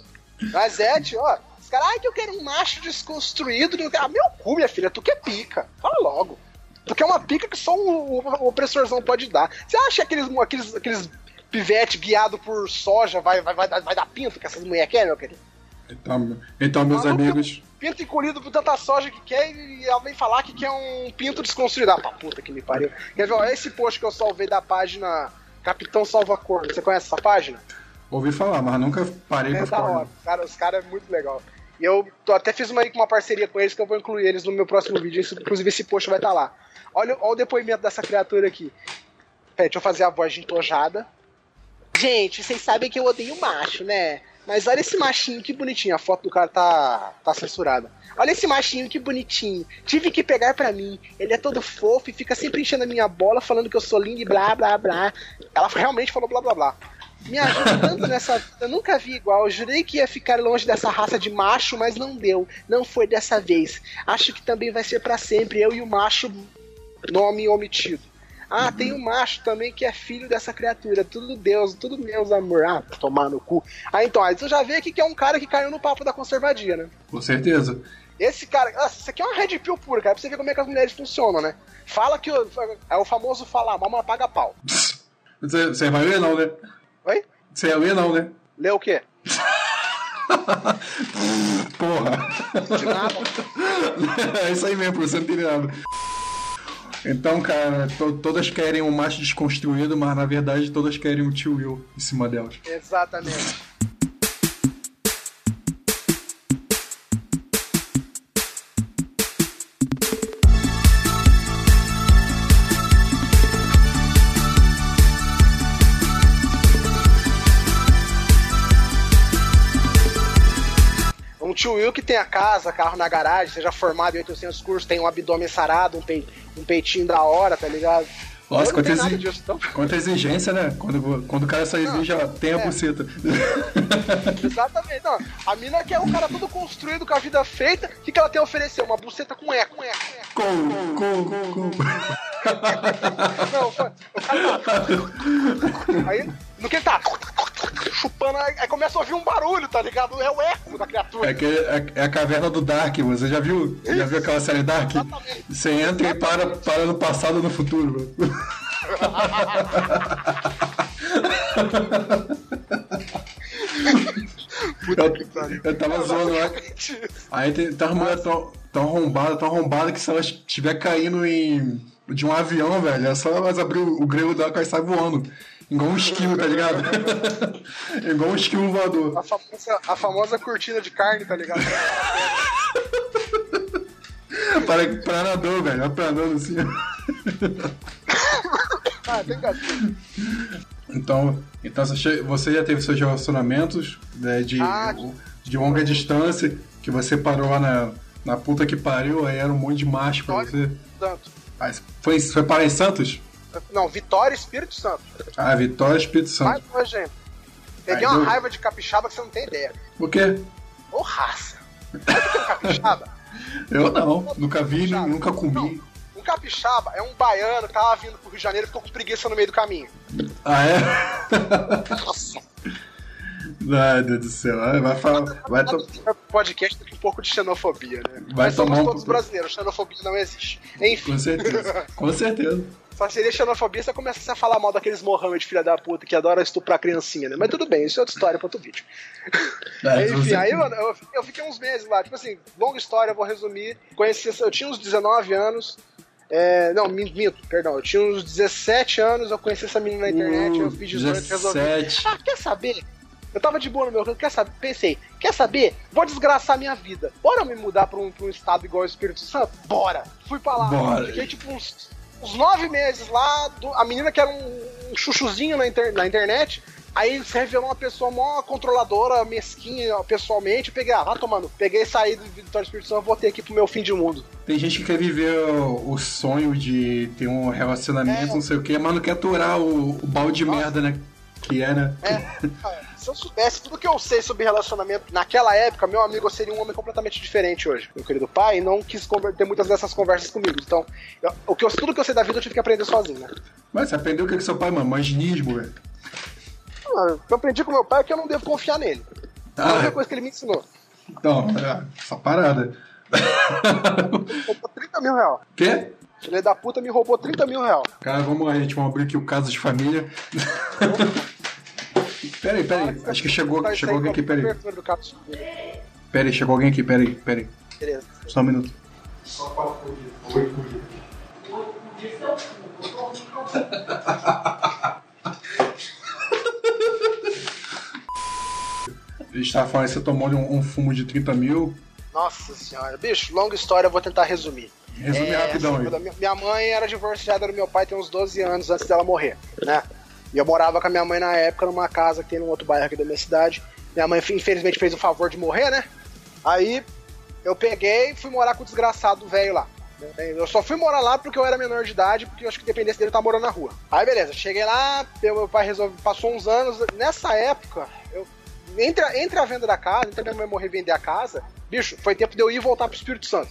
Mas é, tio, ó caras, ai, que eu quero um macho desconstruído. Ah, meu cu, minha filha, tu que é pica. Fala logo. Tu quer uma pica que só um, um opressorzão pode dar. Você acha que aqueles, aqueles, aqueles pivete guiado por soja vai, vai, vai, vai dar pinto que essas mulheres querem, meu querido? Então, então meus amigos. Pinto encolhido por tanta soja que quer e ela vem falar que quer um pinto desconstruído. Ah, pra puta que me pariu. Quer ver, ó, esse post que eu salvei da página Capitão Salva Cor. Você conhece essa página? Ouvi falar, mas nunca parei é pra ficar. Hora. Cara, os caras é muito legal. E eu tô, até fiz uma, uma parceria com eles que eu vou incluir eles no meu próximo vídeo. Inclusive esse post vai estar tá lá. Olha, olha o depoimento dessa criatura aqui. Pera, deixa eu fazer a voz de entojada. Gente, vocês sabem que eu odeio macho, né? Mas olha esse machinho, que bonitinho. A foto do cara tá, tá censurada. Olha esse machinho, que bonitinho. Tive que pegar pra mim. Ele é todo fofo e fica sempre enchendo a minha bola, falando que eu sou lindo e blá blá blá. Ela realmente falou blá blá blá me ajuda tanto nessa vida. Eu nunca vi igual. Eu jurei que ia ficar longe dessa raça de macho, mas não deu. Não foi dessa vez. Acho que também vai ser para sempre. Eu e o macho, nome omitido. Ah, tem um macho também que é filho dessa criatura. Tudo Deus, tudo Deus, amor. Ah, tomar no cu. Ah, então, aí você já vê aqui que é um cara que caiu no papo da conservadia, né? Com certeza. Esse cara, nossa, isso aqui é uma red pill pura, cara, pra você ver como é que as mulheres funcionam, né? Fala que o, é o famoso falar, mama paga pau. Você vai ver não, né? Oi? Você ia ler não, né? Ler o quê? Porra. De nada. é isso aí mesmo, você não tem nada. Então, cara, to todas querem um macho desconstruído, mas na verdade todas querem um tio Will em cima delas. Exatamente. Tio Will que tem a casa, carro na garagem, seja formado em 800 cursos, tem um abdômen sarado, um, pe... um peitinho da hora, tá ligado? Nossa, quanta, exig... disso, então... quanta, exigência, né? Quando, quando o cara só exige, já tem a é. buceta. Exatamente. Não, a mina quer o cara todo construído com a vida feita. O que, que ela tem a oferecer? Uma buceta com E, com E, com E. Com, com, com. Não, o cara tá... Aí, no que ele tá... chupando, aí começa a ouvir um barulho, tá ligado? É o eco da criatura. É, que é, é a caverna do Dark, você já viu? Já viu aquela série Dark? Exatamente. Você entra e para, para no passado ou no futuro. eu, eu tava zoando lá. Aí tem, tá uma mulher tão, tão arrombada, tão arrombada que se ela estiver caindo em, de um avião, velho, é só elas abrir o, o grelo dela que ela sai voando. Igual um esquilo, tá ligado? Igual um esquilo voador. A famosa, a famosa cortina de carne, tá ligado? para, planador, velho. Planando assim. ah, tem gatinho. Então, então você já teve seus relacionamentos né, de, ah, de longa distância, que você parou lá na, na puta que pariu, aí era um monte de macho pra você. Tanto. Foi, foi para em Santos? Não, Vitória Espírito Santo. Ah, Vitória Espírito Santo. Mais gente. Peguei uma raiva de capixaba que você não tem ideia. Por quê? Ô, raça. Sabe o é capixaba? Eu não, nunca vi, nunca comi. Não. Um capixaba é um baiano que tava vindo pro Rio de Janeiro e ficou com preguiça no meio do caminho. Ah, é? Nossa. Ai, Deus do céu. Vai falar. Vai to... podcast tem um pouco de xenofobia, né? Vai Mas tomar somos todos brasileiros, xenofobia não existe. Enfim. Com certeza. Com certeza. Só seria xenofobia se você começasse a falar mal daqueles Mohammed, filha da puta, que adora estuprar criancinha, né? Mas tudo bem, isso é outra história pra outro vídeo. É, Enfim, aí eu, eu, eu, fiquei uns meses lá, tipo assim, longa história, eu vou resumir. Conheci, eu tinha uns 19 anos. É, não, minto, perdão. Eu tinha uns 17 anos, eu conheci essa menina na internet, uh, eu fiz 18 e resolvi. Ah, quer saber? Eu tava de boa no meu canto, quer saber? Pensei, quer saber? Vou desgraçar minha vida. Bora me mudar pra um, pra um estado igual o Espírito Santo? Bora! Fui pra lá. Bora. Fiquei tipo uns uns nove meses lá, do, a menina que era um, um chuchuzinho na, inter, na internet, Aí se revelou uma pessoa mó controladora, mesquinha, pessoalmente. Eu peguei, ah, vai tomando. Peguei, saí do Vitória Espírito Santo e voltei aqui pro meu fim de mundo. Tem gente que quer viver o, o sonho de ter um relacionamento, é. não sei o quê, mas não quer aturar o, o balde de merda, né? Que é, né? É. se eu soubesse tudo que eu sei sobre relacionamento naquela época, meu amigo seria um homem completamente diferente hoje, meu querido pai, não quis ter muitas dessas conversas comigo. Então, eu, o que eu, tudo que eu sei da vida eu tive que aprender sozinho, né? Mas você aprendeu o que, é que seu pai, mano? Manginismo, velho? Ah, eu aprendi com meu pai que eu não devo confiar nele. Ah, a única coisa que ele me ensinou. Então, é, essa parada. roubou 30 mil reais. Quê? Filho da puta me roubou 30 mil reais. Cara, vamos lá, gente. Vamos abrir aqui o caso de família. Peraí, peraí. Acho que chegou, chegou alguém aqui, peraí. Peraí, chegou alguém aqui, peraí, peraí. Beleza. Só um minuto. A gente tava falando que você tomou um, um, fumo de 30 mil. Nossa senhora, bicho, longa história, eu vou tentar resumir. Resume é, rapidão assim, aí. Minha mãe era divorciada do meu pai tem uns 12 anos antes dela morrer, né? E eu morava com a minha mãe na época numa casa que tem num outro bairro aqui da minha cidade. Minha mãe, infelizmente, fez o favor de morrer, né? Aí eu peguei e fui morar com o desgraçado velho lá. Eu só fui morar lá porque eu era menor de idade, porque eu acho que dependesse dele tá morando na rua. Aí beleza, cheguei lá, meu pai resolveu, passou uns anos. Nessa época, eu, entre, a, entre a venda da casa, entre a minha mãe morrer e vender a casa, bicho, foi tempo de eu ir voltar pro Espírito Santo.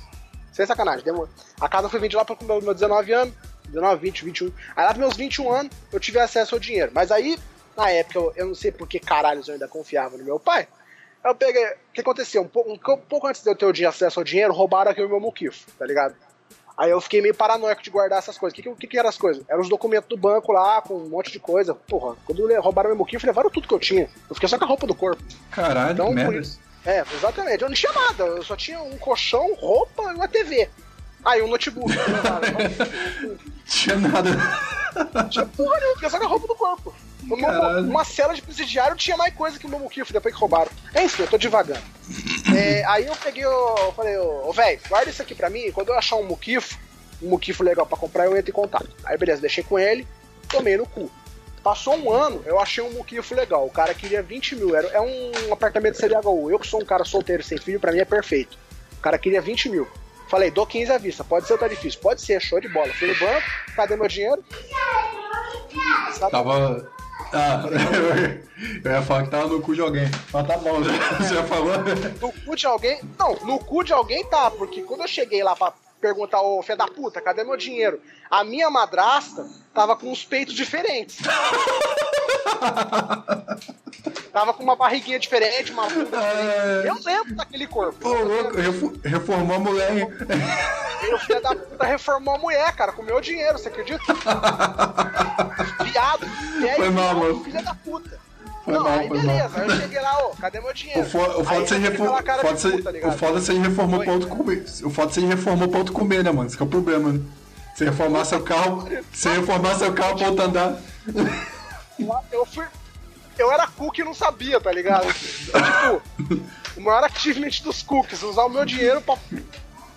Sem sacanagem. Deu, a casa foi vendida lá pro meu, meu 19 anos. 19, 20, 21. Aí lá pros meus 21 anos eu tive acesso ao dinheiro. Mas aí, na época, eu, eu não sei por que caralho eu ainda confiava no meu pai. Eu peguei. O que aconteceu? Um pouco, um pouco antes de eu ter acesso ao dinheiro, roubaram aqui o meu muquifo, tá ligado? Aí eu fiquei meio paranoico de guardar essas coisas. O que, que, que, eram as coisas? Eram os documentos do banco lá, com um monte de coisa. Porra, quando roubaram meu muquifo, levaram tudo que eu tinha. Eu fiquei só com a roupa do corpo. Caralho, então, merda. É, exatamente. Eu não tinha nada. Eu só tinha um colchão, roupa e uma TV. Aí um notebook. Tinha nada. Tinha porra nenhuma, porque só com a roupa do corpo. Uma, uma, cela de presidiário tinha mais coisa que o meu Mukifo, depois que roubaram. Enfim, eu tô devagando. é, aí eu peguei, eu falei, ô oh, velho, guarda isso aqui pra mim, quando eu achar um Mukifo, um Mukifo legal pra comprar, eu entro em contato. Aí beleza, deixei com ele, tomei no cu. Passou um ano, eu achei um Mukifo legal. O cara queria 20 mil. Era, é um apartamento CDHU. Eu que sou um cara solteiro sem filho, pra mim é perfeito. O cara queria 20 mil. Falei, dou 15 à vista. Pode ser ou tá difícil? Pode ser, show de bola. Fui no banco, cadê meu dinheiro? Tava. Ah, eu ia falar que tava no cu de alguém. Mas tá bom, você já falou? No cu de alguém? Não, no cu de alguém tá, porque quando eu cheguei lá pra perguntar, ô fé da puta, cadê meu dinheiro? A minha madrasta tava com uns peitos diferentes. Tava com uma barriguinha diferente, uma bunda diferente. Eu lembro daquele corpo. Ô, louco, reformou a mulher, hein? E o filho da puta reformou a mulher, cara, com meu dinheiro, você acredita? Viado. Foi mal, mano. Filha da puta. Foi não, mal, aí foi beleza, mal. aí eu cheguei lá, ô, cadê meu dinheiro? O foda, o foda Aí você eu reformou. foda você- ligado? o foda você reformou Oi. pra outro comer. O foda você reformou pra outro comer, né, mano? Esse que é o problema, né? Você reformar seu carro. Você reformar seu carro pra outro andar. Eu fui. Eu era cook e não sabia, tá ligado? tipo, o maior achievement dos cookies, usar o meu dinheiro pra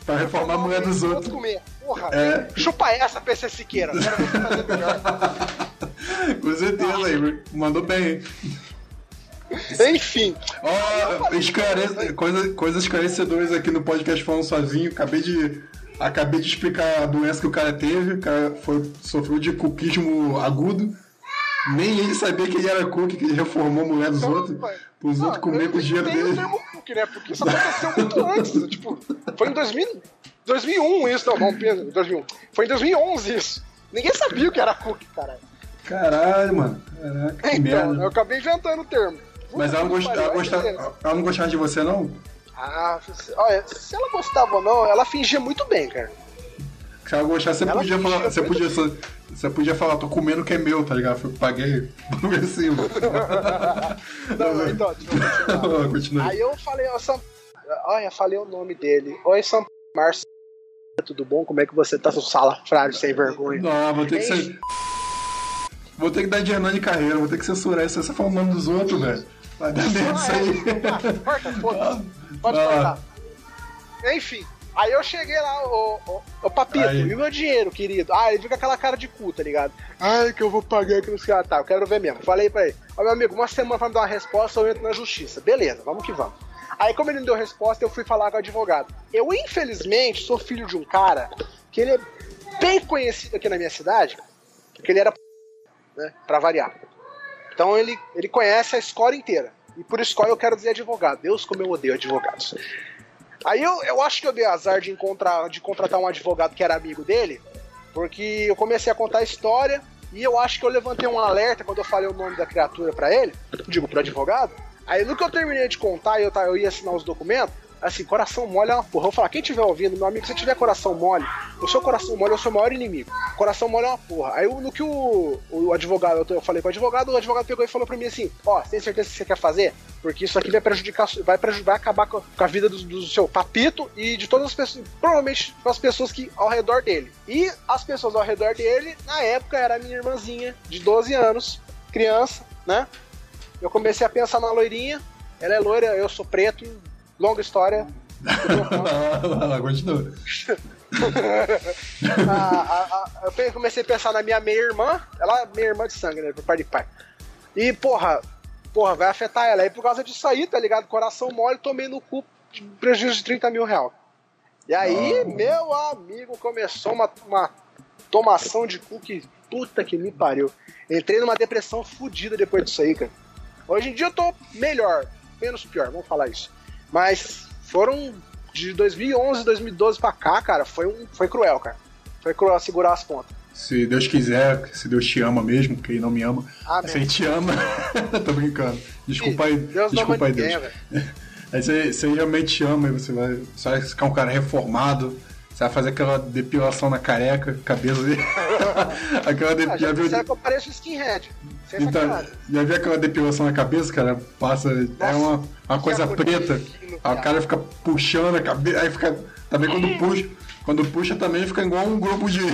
Pra reformar a mulher dos outros. comer. Porra, É. chupa essa, PC Siqueira. Quero você fazer melhor. Com certeza, aí, mandou bem, hein? Enfim, Ó, esclarece, coisa, coisas esclarecedoras aqui no podcast falando sozinho. Acabei de. Acabei de explicar a doença que o cara teve. O cara foi, sofreu de cuquismo agudo. Nem ele sabia que ele era cook, que ele reformou a mulher dos outros. Os outros comer com o dinheiro o dele. termo cook, né? Porque isso aconteceu muito antes. Tipo, foi em 2000, 2001 isso, não, não, Pedro, 2001. Foi em 2011 isso. Ninguém sabia o que era cook, cara. Caralho, mano. Caraca, Então, merda. eu acabei inventando o termo. Mas ela não, gost, ela, gostava, ela não gostava de você, não? Ah, olha, se ela gostava ou não, ela fingia muito bem, cara. Se ela gostasse, você Ela podia falar. Você podia, você podia falar, tô comendo que é meu, tá ligado? Eu paguei por cima. Não, então, deixa eu continuar. Continua. Aí eu falei, ó, Sam... olha, falei o nome dele. Oi, Sam Márcio. Tudo bom? Como é que você tá, seu salafrário sem vergonha? Não, vou ter que ser. Vou ter que dar de Hernani Carreira, vou ter que censurar isso. Você fala o nome dos outros, velho. Vai dar merda isso aí. Corta, foda-se. Pode cortar. Enfim, aí eu cheguei lá, ô, ô, ô Papito, Aí. e o meu dinheiro, querido? Ah, ele fica com aquela cara de cu, tá ligado? Ai, que eu vou pagar que não sei tá, eu quero ver mesmo. Falei pra ele, ó, meu amigo, uma semana pra me dar uma resposta, eu entro na justiça. Beleza, vamos que vamos. Aí, como ele não deu resposta, eu fui falar com o advogado. Eu, infelizmente, sou filho de um cara que ele é bem conhecido aqui na minha cidade, porque ele era né, pra variar. Então ele, ele conhece a escola inteira. E por escola eu quero dizer advogado. Deus, como eu odeio advogados. Aí eu, eu acho que eu dei azar de, encontrar, de contratar um advogado que era amigo dele, porque eu comecei a contar a história e eu acho que eu levantei um alerta quando eu falei o nome da criatura pra ele, digo pro advogado. Aí no que eu terminei de contar e eu, ta- eu ia assinar os documentos, assim, coração mole é uma porra. Eu vou falar, quem tiver ouvindo, meu amigo, se tiver coração mole, o seu coração mole é o seu maior inimigo. Coração mole é uma porra. Aí no que o, o advogado, eu, falei com o advogado, o advogado pegou e falou pra mim assim: Ó, você tem certeza que você quer fazer? Porque isso aqui vai prejudicar, vai, preju- vai acabar com a, vida do, do seu papito e de todas as pessoas, provavelmente com as pessoas que ao redor dele. E as pessoas ao redor dele, na época, era a minha irmãzinha de 12 anos, criança, né? Eu comecei a pensar na loirinha, ela é loira, eu sou preto, longa história. Vai lá, continua. A- a- a- eu pe- comecei a pensar na minha meia-irmã, ela é minha irmã de sangue, né, por pai de pai. E, porra, porra, vai afetar ela. Aí por causa disso aí, tá ligado? Coração mole, tomei no cu de prejuízo de 30 mil reais. E aí, meu amigo, começou uma, uma tomação de cu que puta que me pariu. Entrei numa depressão fodida depois disso aí, cara. Hoje em dia eu tô melhor, menos pior, vamos falar isso. Mas foram de 2011, 2012 pra cá, cara, foi, um, foi cruel, cara. Foi cruel segurar as pontas. Se Deus quiser, se Deus te ama mesmo, ele não me ama. Amém. Se ele te ama, tô brincando. Desculpa aí, Deus desculpa aí, ninguém, Deus. velho. Aí você, você realmente te ama, e você vai, você vai ficar um cara reformado, você vai fazer aquela depilação na careca, cabeça aquela Ah, de, já já viu, que eu pareço skinhead. Sem então, sacanagem. já viu aquela depilação na cabeça, cara? Passa, é uma, uma coisa preta. A cara. fica puxando a cabeça, aí fica. Também quando puxa, quando puxa também fica igual um globo de.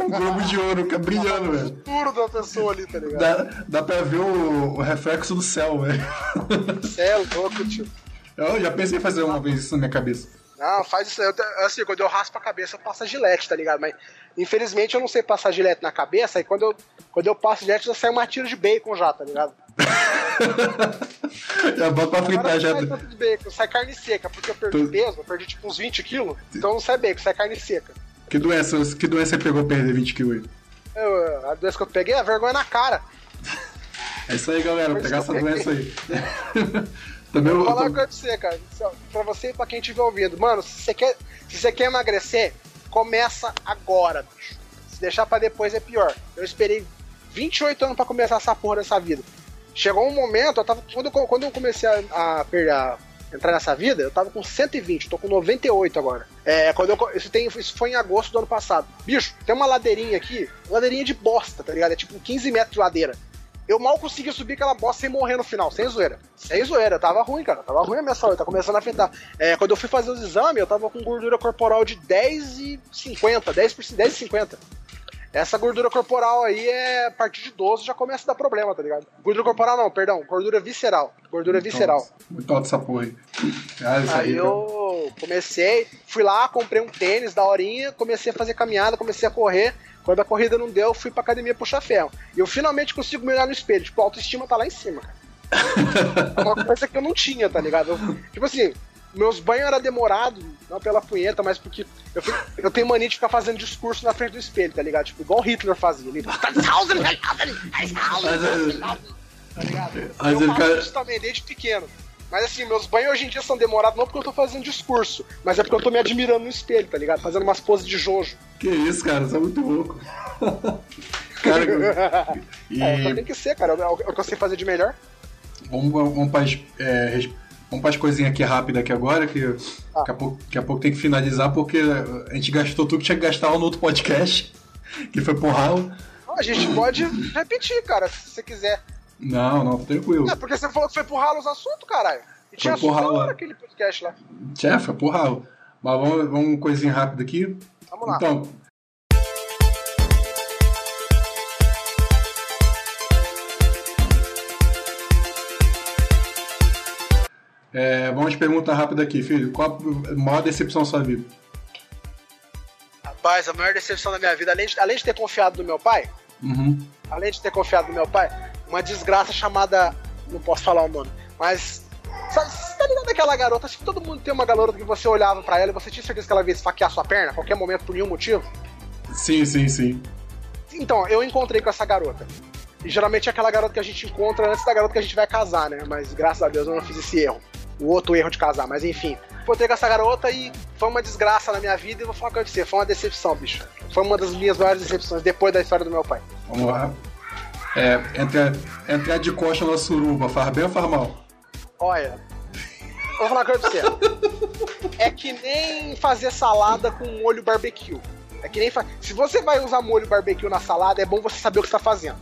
um globo de ouro, fica brilhando, O velho. futuro da pessoa ali, tá ligado? Dá, dá pra ver o, o reflexo do céu, velho. É louco, tio. Eu já pensei em fazer uma vez isso na minha cabeça. Não, faz isso. Eu Assim, quando eu raspo a cabeça, eu passo a gilete, tá ligado? Mas, infelizmente, eu não sei passar gilete na cabeça, e quando eu, quando eu passo gilete, já sai uma tira de bacon já, tá ligado? Já bota pra fritar já. sai tanto de bacon, sai carne seca, porque eu perdi Tu- peso, eu perdi tipo uns 20 quilos, então não sai bacon, sai carne seca. Que doença, que doença você pegou perder 20 quilos? Eu, a doença que eu peguei é a vergonha na cara. É isso aí, galera. Pegar essa doença aí. Também eu, Vou falar uma eu, coisa pra você, cara. Pra você e pra quem estiver ouvindo. Mano, se você quer, se você quer emagrecer, começa agora, bicho. Se deixar pra depois é pior. Eu esperei 28 anos pra começar essa porra dessa vida. chegou um momento, eu tava, quando, eu, quando eu comecei a, a a, entrar nessa vida, eu tava com 120, tô com 98 agora. É, quando eu, isso, tem, isso foi em agosto do ano passado. Bicho, tem uma ladeirinha aqui, ladeirinha de bosta, tá ligado? É tipo 15 metros de ladeira. Eu mal conseguia subir aquela bosta sem morrer no final, sem zoeira. Sem zoeira, tava ruim, cara. Tava ruim a minha saúde, tá começando a afetar. É, quando eu fui fazer os exames, eu tava com gordura corporal de 10,50, 10%, 10,50. Essa gordura corporal aí é a partir de 12 já começa a dar problema, tá ligado? Gordura corporal não, perdão, gordura visceral. Gordura visceral. Muito alto essa porra aí. Ah, aí, aí eu comecei, fui lá, comprei um tênis da horinha, comecei a fazer caminhada, comecei a correr. Quando a corrida não deu, eu fui pra academia puxar ferro. E eu finalmente consigo me olhar no espelho. Tipo, a autoestima tá lá em cima, cara. É uma coisa que eu não tinha, tá ligado? Eu, tipo assim, meus banhos eram demorados, não pela punheta, mas porque eu, eu tenho mania de ficar fazendo discurso na frente do espelho, tá ligado? Tipo, igual Hitler fazia. Ele, tá ligado? Eu faço isso também desde pequeno. Mas assim, meus banhos hoje em dia são demorados não porque eu tô fazendo discurso, mas é porque eu tô me admirando no espelho, tá ligado? Fazendo umas poses de Jojo. Que isso, cara, você é muito louco. cara, e... é, tem que ser, cara. É o que eu sei fazer de melhor. Vamos, vamos para é, Vamos para as coisinhas aqui rápidas aqui agora, que ah. daqui, a pouco, daqui a pouco tem que finalizar, porque a gente gastou tudo que tinha que gastar no outro podcast, que foi por ralo. A gente pode repetir, cara, se você quiser. Não, não, tranquilo. É, porque você falou que foi por ralo os assuntos, caralho. E tinha foi assunto lá naquele podcast lá. Tinha, foi por ralo. Mas vamos, vamos uma coisinha rápida aqui. Vamos lá. Então, É, vamos perguntar rápida aqui, filho. Qual a maior decepção da sua vida? Rapaz, a maior decepção da minha vida, além de, além de ter confiado no meu pai, uhum. além de ter confiado no meu pai, uma desgraça chamada. Não posso falar o nome, mas. Sabe, você tá ligado aquela garota? Acho que todo mundo tem uma garota que você olhava para ela e você tinha certeza que ela ia esfaquear sua perna a qualquer momento por nenhum motivo? Sim, sim, sim. Então, eu encontrei com essa garota. E geralmente é aquela garota que a gente encontra antes da garota que a gente vai casar, né? Mas graças a Deus eu não fiz esse erro. O outro erro de casar, mas enfim. Encontrei com essa garota e foi uma desgraça na minha vida e vou falar com você, foi uma decepção, bicho. Foi uma das minhas maiores decepções depois da história do meu pai. Vamos lá. É, entrar, entrar de coxa na suruba, faz bem ou faz mal? Olha, vou falar com você. É que nem fazer salada com molho barbecue. É que nem fa... Se você vai usar molho barbecue na salada, é bom você saber o que está fazendo.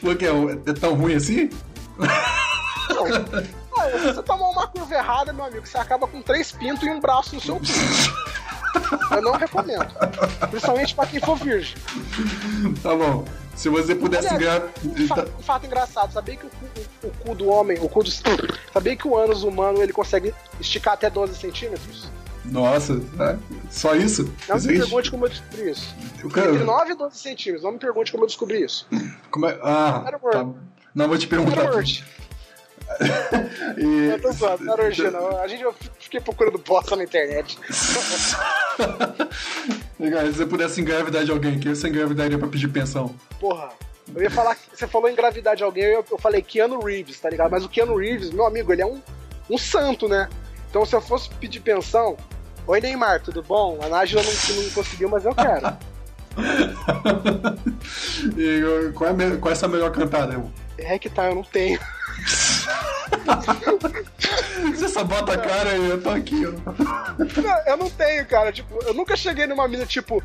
Porque é tão ruim assim? Não. Se você tomar uma curva errada, meu amigo, você acaba com três pintos e um braço no seu cu. Eu não recomendo. Principalmente pra quem for virgem. Tá bom. Se você pudesse ganhar. Um, fa um, fato engraçado, sabia que o cu, o, o cu, do homem, o cu do. Sabia que o ânus humano ele consegue esticar até 12 centímetros? Nossa, né? só isso? Não Existe? me pergunte como eu descobri isso. Eu quero... Entre 9 e 12 centímetros, não me pergunte como eu descobri isso. Como é? Ah, tá. Não, vou te perguntar. e... Eu tô zoando, não era orgia, não. A gente eu fiquei procurando bosta na internet. Legal, se você pudesse engravidar de alguém, quem você engravidaria pra pedir pensão? Porra. Eu ia falar, você falou engravidar de alguém, eu, eu falei Keanu Reeves, tá ligado? Mas o Keanu Reeves, meu amigo, ele é um, um santo, né? Então se eu fosse pedir pensão, Oi Neymar, tudo bom? A Nájila não, não conseguiu, mas eu quero. e qual é, qual é essa melhor cantada, irmão? É que tá, eu não tenho. Você só bota a cara e eu tô aqui, ó. Não, eu não tenho, cara. Tipo, eu nunca cheguei numa mina, tipo,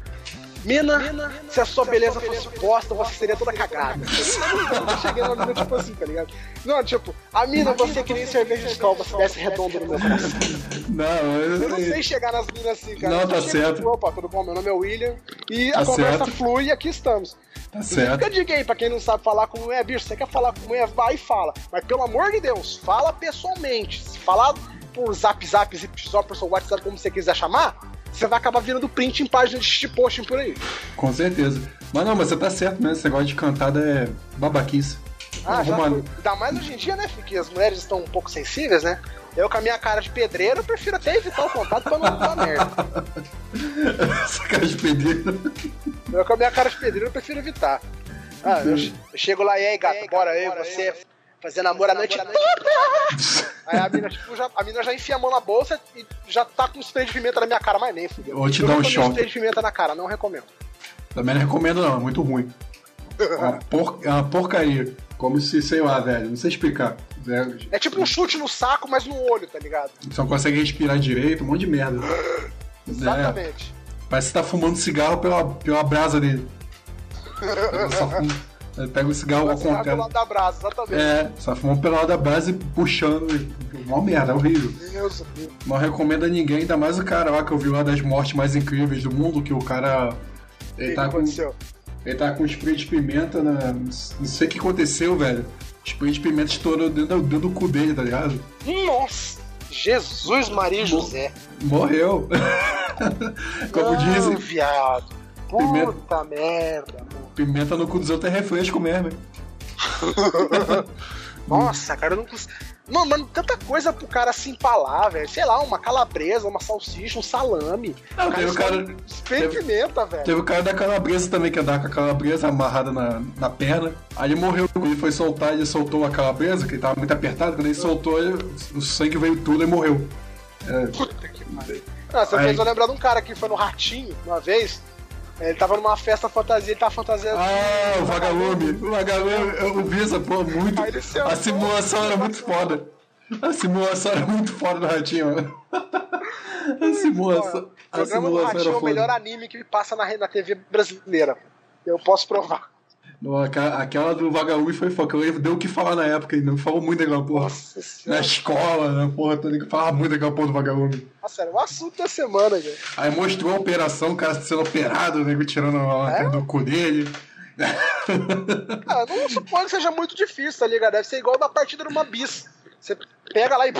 Mina, Mina, se a sua se beleza, a sua fosse bosta, você seria toda cagada. Eu cheguei numa mina tipo assim, tá ligado? Não, tipo, a mina, você que nem cerveja de escola, se desse redondo no meu coração. Não, eu, eu não sei chegar nas minas assim, cara. Não, tá certo. Tipo, Opa, tudo bom? Meu nome é William. E tá a conversa certo. flui e aqui estamos. Tá certo. Nunca diga aí, pra quem não sabe falar com mulher, bicho, você quer falar com mulher, vai e fala. Mas pelo amor de Deus, fala pessoalmente. Se falar por zap zap, zip zop, por seu WhatsApp, como você quiser chamar, você vai acabar virando print em páginas de posting por aí. Com certeza. Mas não, mas você tá certo mesmo, esse negócio de cantada é babaquice. Ah, já. Ainda mais hoje em dia, né, porque as mulheres estão um pouco sensíveis, né? Eu com a minha cara de pedreiro, prefiro até evitar o contato pra não dar merda. Essa cara de pedreiro. Eu com a minha cara de pedreiro, eu prefiro evitar. Ah, eu, eu chego lá e aí, gato, bora aí, você fazer namoro a noite toda. Aí a mina, tipo, já, a mina já enfia a mão na bolsa e já tá com spray de pimenta na minha cara, mas nem fudeu. Vou te dar um choque. spray de pimenta na cara, não recomendo. Também não recomendo não, é muito ruim. É uma, por, é uma porcaria. Como se, sei lá, velho, não sei explicar. É tipo um chute no saco, mas no olho, tá ligado? Só não consegue respirar direito, um monte de merda. Exatamente. É, parece que tá fumando cigarro pela, pela brasa dele. fuma, pega o cigarro ao contrário. pelo lado da brasa, exatamente. É, só fumando pelo lado da brasa e puxando. Uma merda, é horrível. Deus, Deus. Não recomendo a ninguém, ainda mais o cara lá que eu vi lá das mortes mais incríveis do mundo, que o cara. Ele tá com. Aconteceu? Ele tá com spray de pimenta na. Não sei o que aconteceu, velho. Spray de pimenta estourou dentro, dentro do cu dele, tá ligado? Nossa! Jesus Maria José. Morreu. Como Não, dizem. viado. Puta pimenta, merda. Mano. Pimenta no cu dos outros é refresco mesmo, hein? Nossa, cara, eu não consigo. Mano, mano, tanta coisa pro cara se empalar, velho. Sei lá, uma calabresa, uma salsicha, um salame. Não, teve o cara. Teve, pimenta, velho. Teve o cara da calabresa também, que andava com a calabresa amarrada na, na perna. Aí ele morreu. Ele foi soltar, ele soltou a calabresa, que ele tava muito apertado. Quando ele soltou, ele, o sangue veio tudo e morreu. É. Puta que pariu. Ah, você Aí... fez eu lembrar de um cara que foi no Ratinho uma vez. Ele tava numa festa fantasia, ele tava fantasiado. Ah, o vagalume. O vagalume, eu vi essa porra muito. A simulação era muito foda. A simulação era muito foda do Ratinho, mano. A simulação. A simulação do Ratinho é o melhor anime que passa na, na TV brasileira. Eu posso provar. Aquela do Vagalume foi foda, eu deu o que falar na época, não falou muito daquela porra. Nossa na escola, na porra toda, que falava muito daquela porra do Vagalume. Nossa, era o assunto da semana, gente. Aí mostrou a operação, o cara sendo operado, né, tirando a lanterna é? do cu dele. Ah, não suponho que seja muito difícil, tá ligado? Deve ser igual da partida numa bis. Você pega lá e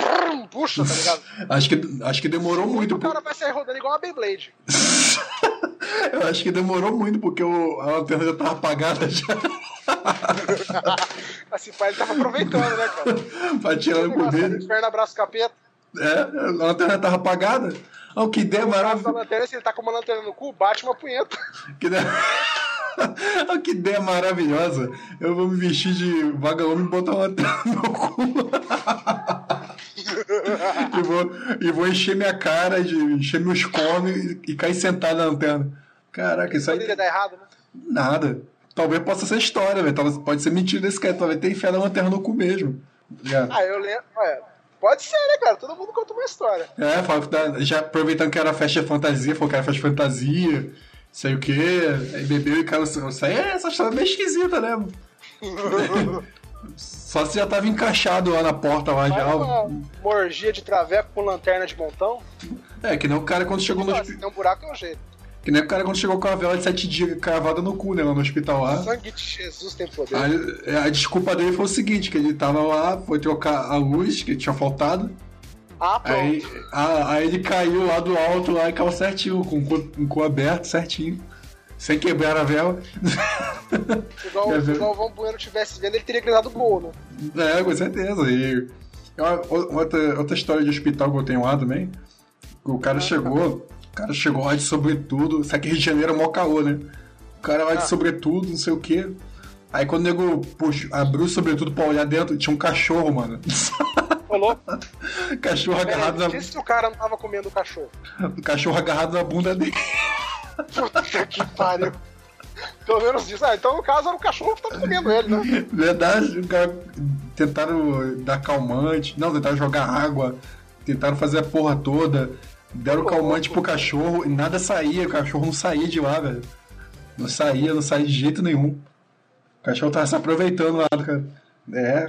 puxa, tá ligado? acho, que, acho que demorou muito. O cara vai sair rodando igual uma Beyblade. Eu acho que demorou muito, porque o, a lanterna já tava apagada já. assim, pai, ele tava aproveitando, né, cara? pra tirar o dele. Inferno abraço capeta. É, a lanterna tava apagada. Oh, que ideia maravilhosa. Se ele tá com uma lanterna no cu, bate uma punheta. Que ideia... oh, que ideia maravilhosa. Eu vou me vestir de vagalume e botar uma lanterna no cu. e, vou, e vou encher minha cara, de, encher meus comes e, e cair sentado na lanterna. Caraca, isso aí. Poderia dar errado, né? Nada. Talvez possa ser história, velho. Pode ser mentira desse cara. Talvez tenha enfiado a lanterna no cu mesmo. Ah, eu lembro. pode ser, né, cara? Todo mundo conta uma história. É, já aproveitando que era festa de fantasia, falou que era festa de fantasia, sei o quê. Aí bebeu e cara, isso aí é essa história é meio esquisita, né? Só se já tava encaixado lá na porta lá já. Uma morgia de traveco com lanterna de montão. É, que nem o cara quando chegou no hospital. Tem um buraco é um jeito. Que nem o cara quando chegou com a vela de sete dias cravada no cu, né, lá no hospital lá. Sangue de Jesus tem poder. Aí, a desculpa dele foi o seguinte, que ele tava lá, foi trocar a luz, que tinha faltado. Ah, pronto. Aí, a, aí ele caiu lá do alto lá e caiu certinho, com o cu, com o cu aberto, certinho sem quebrar a vela. Igual, igual o Van Bueno tivesse vendo, ele teria gritado gol, né? É, com certeza. E outra, outra história de hospital que eu tenho lá também. O cara ah, chegou, o cara chegou lá de sobretudo, sabe que Rio de Janeiro é mó caô, né? O cara lá de ah. sobretudo, não sei o quê. Aí quando o nego puxa, abriu o sobretudo pra olhar dentro, tinha um cachorro, mano. Falou? cachorro agarrado na. Por que o cara não tava comendo o cachorro? O cachorro agarrado na bunda dele. Puta que pariu. Pelo menos isso. Ah, então no caso era o cachorro que tava comendo ele, né? Verdade, o cara tentaram dar calmante, não, tentaram jogar água, tentaram fazer a porra toda, deram calmante pro cachorro e nada saía, o cachorro não saía de lá, velho. Não saía, não saía de jeito nenhum. O cachorro tava se aproveitando lá, cara. É,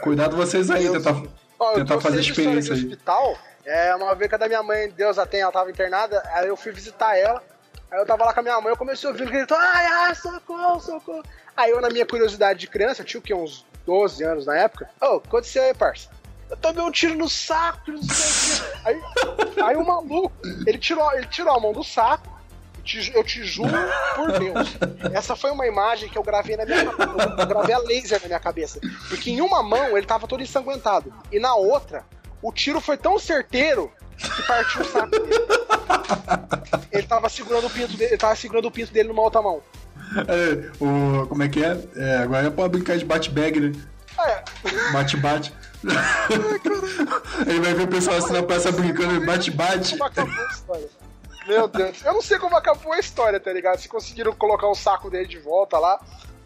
cuidado vocês aí, tentar, tentar fazer experiência aí. Hospital, é, uma vez que a da minha mãe, Deus a tem, ela tava internada, aí eu fui visitar ela. Aí eu tava lá com a minha mãe, eu comecei um grito, ai, ai, socorro, socorro. Aí eu, na minha curiosidade de criança, tinha o quê, uns 12 anos na época. Ô, oh, o que aconteceu aí, parça? Eu tomei um tiro no saco, não sei o quê. Aí, aí o maluco, ele tirou, ele tirou a mão do saco, eu te juro por Deus. Essa foi uma imagem que eu gravei na minha. Eu gravei a laser na minha cabeça. Porque em uma mão ele tava todo ensanguentado. E na outra, o tiro foi tão certeiro que partiu o saco dele. Ele tava segurando o pinto dele, ele tava segurando o pinto dele numa outra mão. É, o, como é que é? é agora é pra brincar de bate-bag, né? É. Bate-bate. Ele vai ver o pessoal assim na praça brincando de bate-bate. Meu Deus, eu não sei como acabou a história, tá ligado? Se conseguiram colocar o saco dele de volta lá.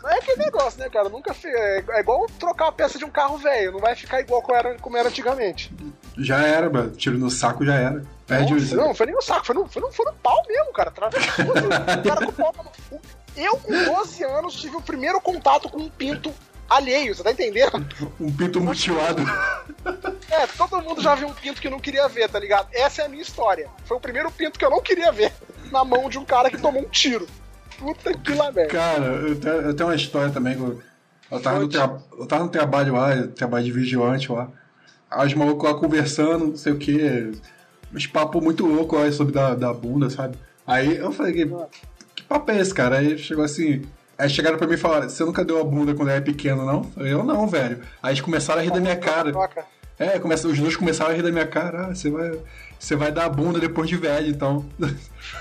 É aquele negócio, né, cara? Nunca é, é igual trocar a peça de um carro velho, não vai ficar igual como era, como era antigamente. Já era, mano. Tiro no saco já era. Perde Nossa, Não, foi nem no saco, foi no, foi no, foi no pau mesmo, cara. Atravessou, o cara com o pau. Eu, com 12 anos, tive o primeiro contato com um pinto alheio, você tá entendendo? Um pinto mutilado. É, todo mundo já viu um pinto que não queria ver, tá ligado? Essa é a minha história. Foi o primeiro pinto que eu não queria ver na mão de um cara que tomou um tiro. Puta que lá, velho. Cara, eu tenho, eu tenho uma história também. Eu, eu, tava no tra... eu tava no trabalho lá, trabalho de vigilante lá. Aí os malucos lá conversando, não sei o que. Uns papos muito loucos lá sobre da, da bunda, sabe? Aí eu falei, que, que papo é esse, cara? Aí chegou assim. Aí chegaram pra mim e falaram: Você nunca deu a bunda quando era pequeno, não? Eu, falei, eu não, velho. Aí eles começaram a rir da minha cara. É, começa, os dois começaram a rir da minha cara. Ah, você vai, você vai dar a bunda depois de velho, então.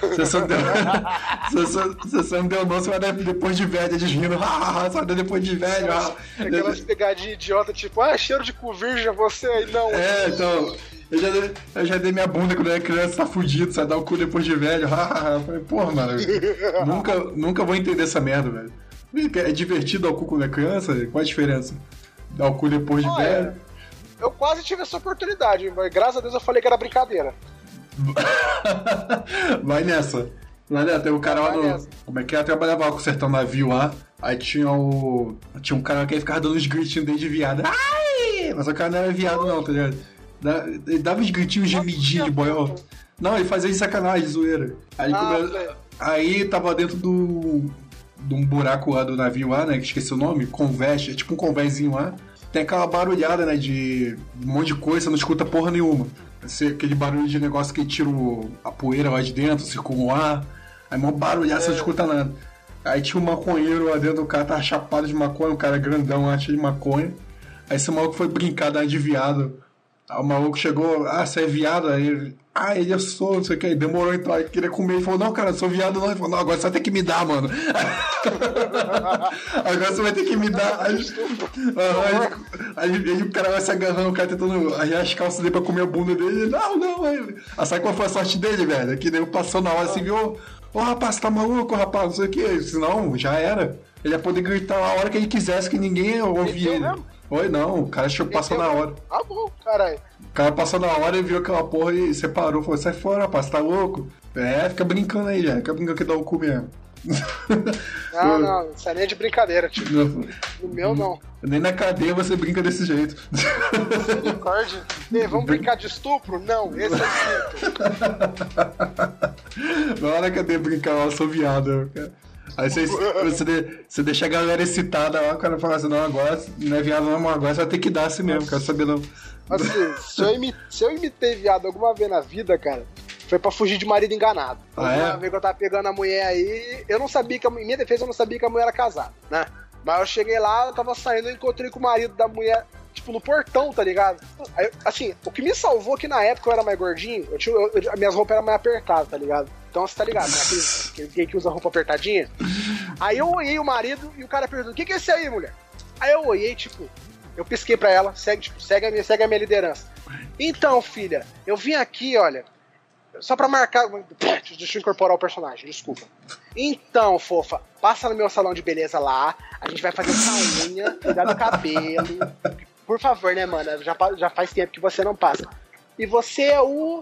Você só deu. você, só, você só não deu não, você vai dar depois de velho, eles rindo. Ah, só dá depois de velho. Ah. Aquelas pegadinhas idiota, tipo, ah, cheiro de cu virgem você aí, não. É, então. Eu já, dei, eu já dei minha bunda quando eu era criança, tá fudido, sai dar o cu depois de velho. eu falei, porra, mano, nunca, nunca vou entender essa merda, velho. É divertido dar o cu quando é criança? Qual a diferença? Dar o cu depois de velho? Eu quase tive essa oportunidade, mas graças a Deus eu falei que era brincadeira. Vai nessa. Vai nessa, tem um cara lá no. Como é que é? Eu trabalhava lá com o sertão navio lá. Aí tinha o. Tinha um cara que ficava dando uns gritinhos dentro de viado. Ai! Mas o cara não era viado, não, tá ligado? Ele dava uns gritinhos gemidinhos de boió. Não, ele fazia de sacanagem, zoeira. Aí, ah, come... aí tava dentro do. de um buraco lá do navio lá, né? Que esqueci o nome, convés, é tipo um convézinho lá. Tem aquela barulhada, né? De um monte de coisa, você não escuta porra nenhuma. Esse, aquele barulho de negócio que tira o, a poeira lá de dentro, circula o ar. Aí uma barulhada, é. você não escuta nada. Aí tinha um maconheiro lá dentro, do cara tava chapado de maconha, um cara grandão lá, cheio de maconha. Aí esse maluco foi brincar, dar de viado. Aí o maluco chegou, ah, você é viado? Aí ele, ah, ele é sou, não sei o que. Demorou então, aí queria comer. Ele falou, não, cara, eu sou viado não. Ele falou, não, agora você vai ter que me dar, mano. agora você vai ter que me dar. Aí, aí, aí, aí o cara vai se agarrando, o cara tentando arrear as calças dele pra comer a bunda dele. Ele, não, não. Aí, aí sabe qual foi a sorte dele, velho? Que daí passou na hora assim, viu? Ô, oh, rapaz, tá maluco, rapaz, não sei o que. Senão, já era. Ele ia poder gritar a hora que ele quisesse, que ninguém ouvia ele. Oi, não, o cara passou na hora. Ah, bom, caralho. O cara passou na hora e viu aquela porra e separou. Falou, sai fora, rapaz, tá louco? É, fica brincando aí, já. Fica brincando que dá o cu mesmo. Não, não, isso aí é de brincadeira, tipo. Não. No meu, não. Nem na cadeia você brinca desse jeito. Ei, vamos brincar de estupro? Não, esse é estupro. Na hora que eu brincar, eu sou viado, cara. Aí você, você, você deixa a galera excitada lá, o cara fala assim, não, agora não é viado não, agora você vai ter que dar assim mesmo, quero saber não. Assim, se eu, imitei, se eu imitei viado alguma vez na vida, cara, foi pra fugir de marido enganado. Ah, é? Uma vez que eu tava pegando a mulher aí, eu não sabia que, em minha defesa, eu não sabia que a mulher era casada, né? Mas eu cheguei lá, eu tava saindo, eu encontrei com o marido da mulher, tipo, no portão, tá ligado? Aí, assim, o que me salvou é que na época eu era mais gordinho, eu tinha, eu, eu, minhas roupas eram mais apertadas, tá ligado? Então você tá ligado, né? Aquele, aquele que usa roupa apertadinha. Aí eu olhei o marido e o cara perguntou: o que, que é esse aí, mulher? Aí eu olhei, tipo, eu pisquei pra ela, segue, tipo, segue a minha, segue a minha liderança. Então, filha, eu vim aqui, olha, só pra marcar. Deixa eu incorporar o personagem, desculpa. Então, fofa, passa no meu salão de beleza lá, a gente vai fazer essa unha, cuidar do cabelo. Por favor, né, mano? Já, já faz tempo que você não passa. E você é o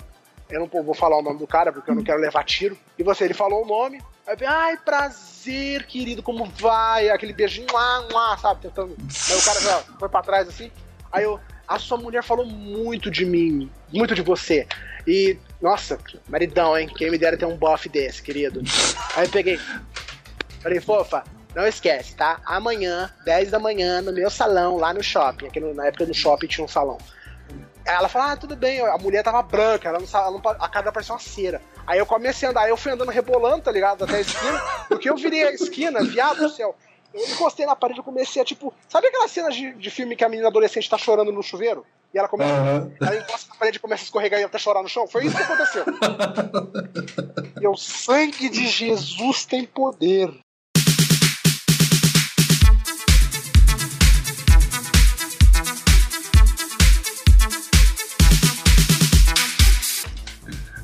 eu não vou falar o nome do cara porque eu não quero levar tiro. E você, ele falou o nome. Aí ai, prazer, querido, como vai? Aquele beijinho lá, lá, sabe? Tentando. Aí o cara já foi pra trás assim. Aí eu, a sua mulher falou muito de mim, muito de você. E, nossa, maridão, hein? Quem me dera ter um bofe desse, querido. Aí eu peguei. Falei, fofa, não esquece, tá? Amanhã, 10 da manhã, no meu salão, lá no shopping. Aqui no, na época do shopping tinha um salão. Ela fala, ah, tudo bem, a mulher tava branca, ela não, ela não, a cara parecia uma cera. Aí eu comecei a andar, aí eu fui andando rebolando, tá ligado? Até a esquina, porque eu virei a esquina, viado do céu. Eu encostei na parede e comecei a, tipo, sabe aquela cena de, de filme que a menina adolescente tá chorando no chuveiro? E ela começa, uhum. ela encosta na parede e começa a escorregar e até chorar no chão? Foi isso que aconteceu. e o sangue de Jesus tem poder.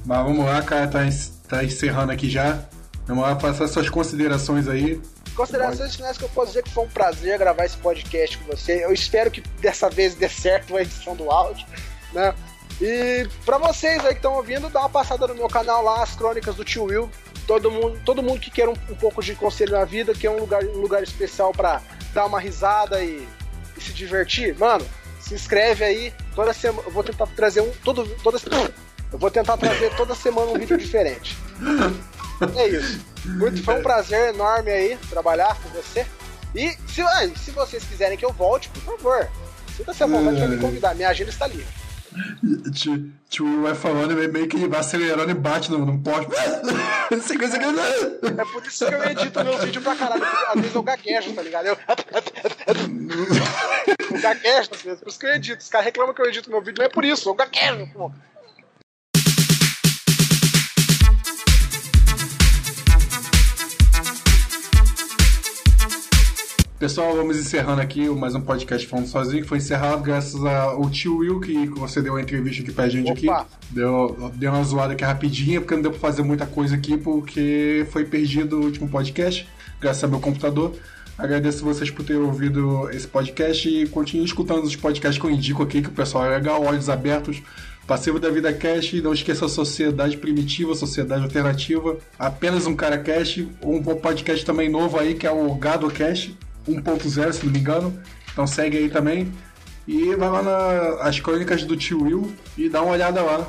Mas vamos lá, cara, tá, tá encerrando aqui já. Vamos lá, faça suas considerações aí. Considerações finais que eu posso dizer que foi um prazer gravar esse podcast com você. Eu espero que dessa vez dê certo a edição do áudio, né? E para vocês aí que estão ouvindo, dá uma passada no meu canal lá, as crônicas do tio Will. Todo mundo, todo mundo que quer um, um pouco de conselho na vida, que é um lugar, um lugar especial para dar uma risada e, e, se divertir, mano, se inscreve aí. Toda semana eu vou tentar trazer um todo toda eu vou tentar trazer toda semana um vídeo diferente. É isso. Muito, foi um prazer enorme aí trabalhar com você. E se, ah, se vocês quiserem que eu volte, por favor, sinta-se à vontade para me convidar. Minha agenda está livre. Tio vai falando e meio que ele vai acelerando e bate no, no poste. é por isso que eu edito meu vídeo pra caralho. Às vezes eu gaguejo, tá ligado? Eu, eu gaguejo às vezes. Por isso que eu edito. Os caras reclamam que eu edito meu vídeo, não é por isso. Eu gaguejo, pô. Pessoal, vamos encerrando aqui mais um podcast falando sozinho, que foi encerrado graças ao tio Will, que concedeu a entrevista aqui pra gente Opa. aqui. Deu, deu uma zoada aqui rapidinha, porque não deu pra fazer muita coisa aqui, porque foi perdido o último podcast, graças ao meu computador. Agradeço vocês por terem ouvido esse podcast e continue escutando os podcasts que eu indico aqui, que o pessoal é legal, olhos abertos. Passivo da Vida Cast, não esqueça a Sociedade Primitiva, Sociedade Alternativa, apenas um cara cast, um podcast também novo aí que é o Gado Cast 1.0, se não me engano. Então segue aí também. E vai lá nas crônicas do tio Will e dá uma olhada lá.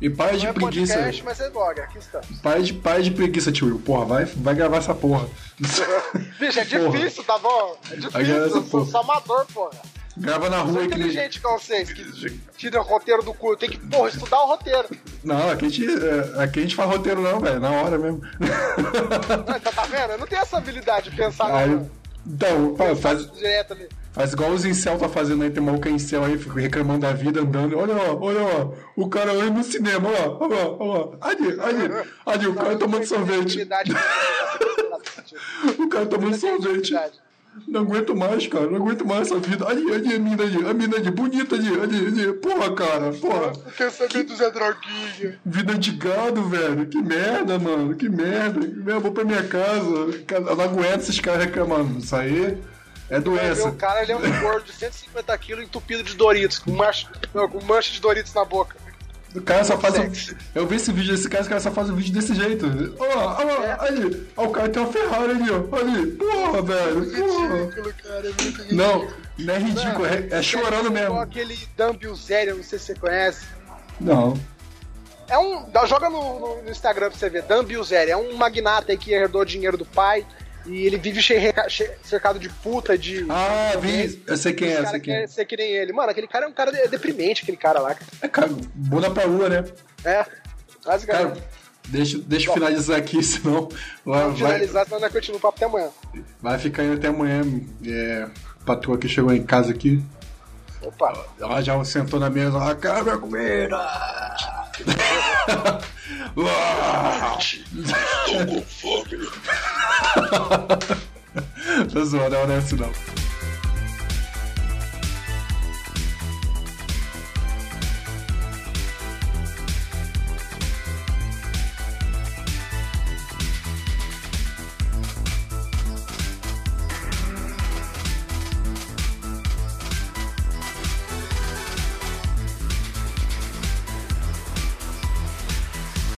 E para de é preguiça. Podcast, mas é blog, aqui está. Para de, para de preguiça, tio Will. Porra, vai, vai gravar essa porra. Bicho, é difícil, tá bom? É difícil, eu sou, sou amador, porra. Grava na rua. Sou inteligente com vocês, que tira o roteiro do cu. Tem que, porra, estudar o roteiro. Não, aqui a gente, é, aqui a gente faz roteiro não, velho. Na hora mesmo. Não, tá, tá vendo? Eu não tenho essa habilidade de pensar Aí, não. Então, faz, faz igual os incel tá fazendo aí, tem maluco incel aí, fico reclamando da vida, andando. Olha lá, olha lá, o cara aí no cinema, olha lá, olha lá, olha lá. Ali, ali, ali, o cara tomando sorvete. o cara tomando sorvete. Não aguento mais, cara. Não aguento mais essa vida. Ali, ali, a mina ali. A mina ali, bonita ali, ali, ali. Porra, cara, porra. Eu quero saber do Zé Droguinha. Vida de gado, velho. Que merda, mano. Que merda. Eu vou pra minha casa. Eu não aguento esses caras reclamando. Isso aí é doença. O cara ele é um gordo de 150 quilos entupido de Doritos, com mancha, com mancha de Doritos na boca. O cara só faz. Um... Eu vi esse vídeo desse cara, o cara só faz um vídeo desse jeito. Olha lá, olha lá, é. ali. Ó, o cara tem uma Ferrari ali, ó. Ali. Porra, velho. É porra. Ridículo, cara. É ridículo. Não, não é ridículo, é, é chorando mesmo. Igual aquele Dump Bilzerian, não sei se você conhece. Não. É um. Joga no, no Instagram pra você ver. Dan. É um magnata aí que herdou dinheiro do pai e ele vive cercado de puta, de. Ah, vi. Eu sei quem é, sei quem é. ser que nem ele. Mano, aquele cara é um cara deprimente, aquele cara lá. É, cara, bunda pra lua, né? É, basicamente. Cara, deixa, deixa eu finalizar aqui, senão. Vai, finalizar, senão nós continuamos o papo até amanhã. Vai ficar aí até amanhã. É, patroa que chegou em casa aqui. Opa! Ela já sentou na mesa, ela quer minha comida! Tô com fome. Tô zoando, não é assim não.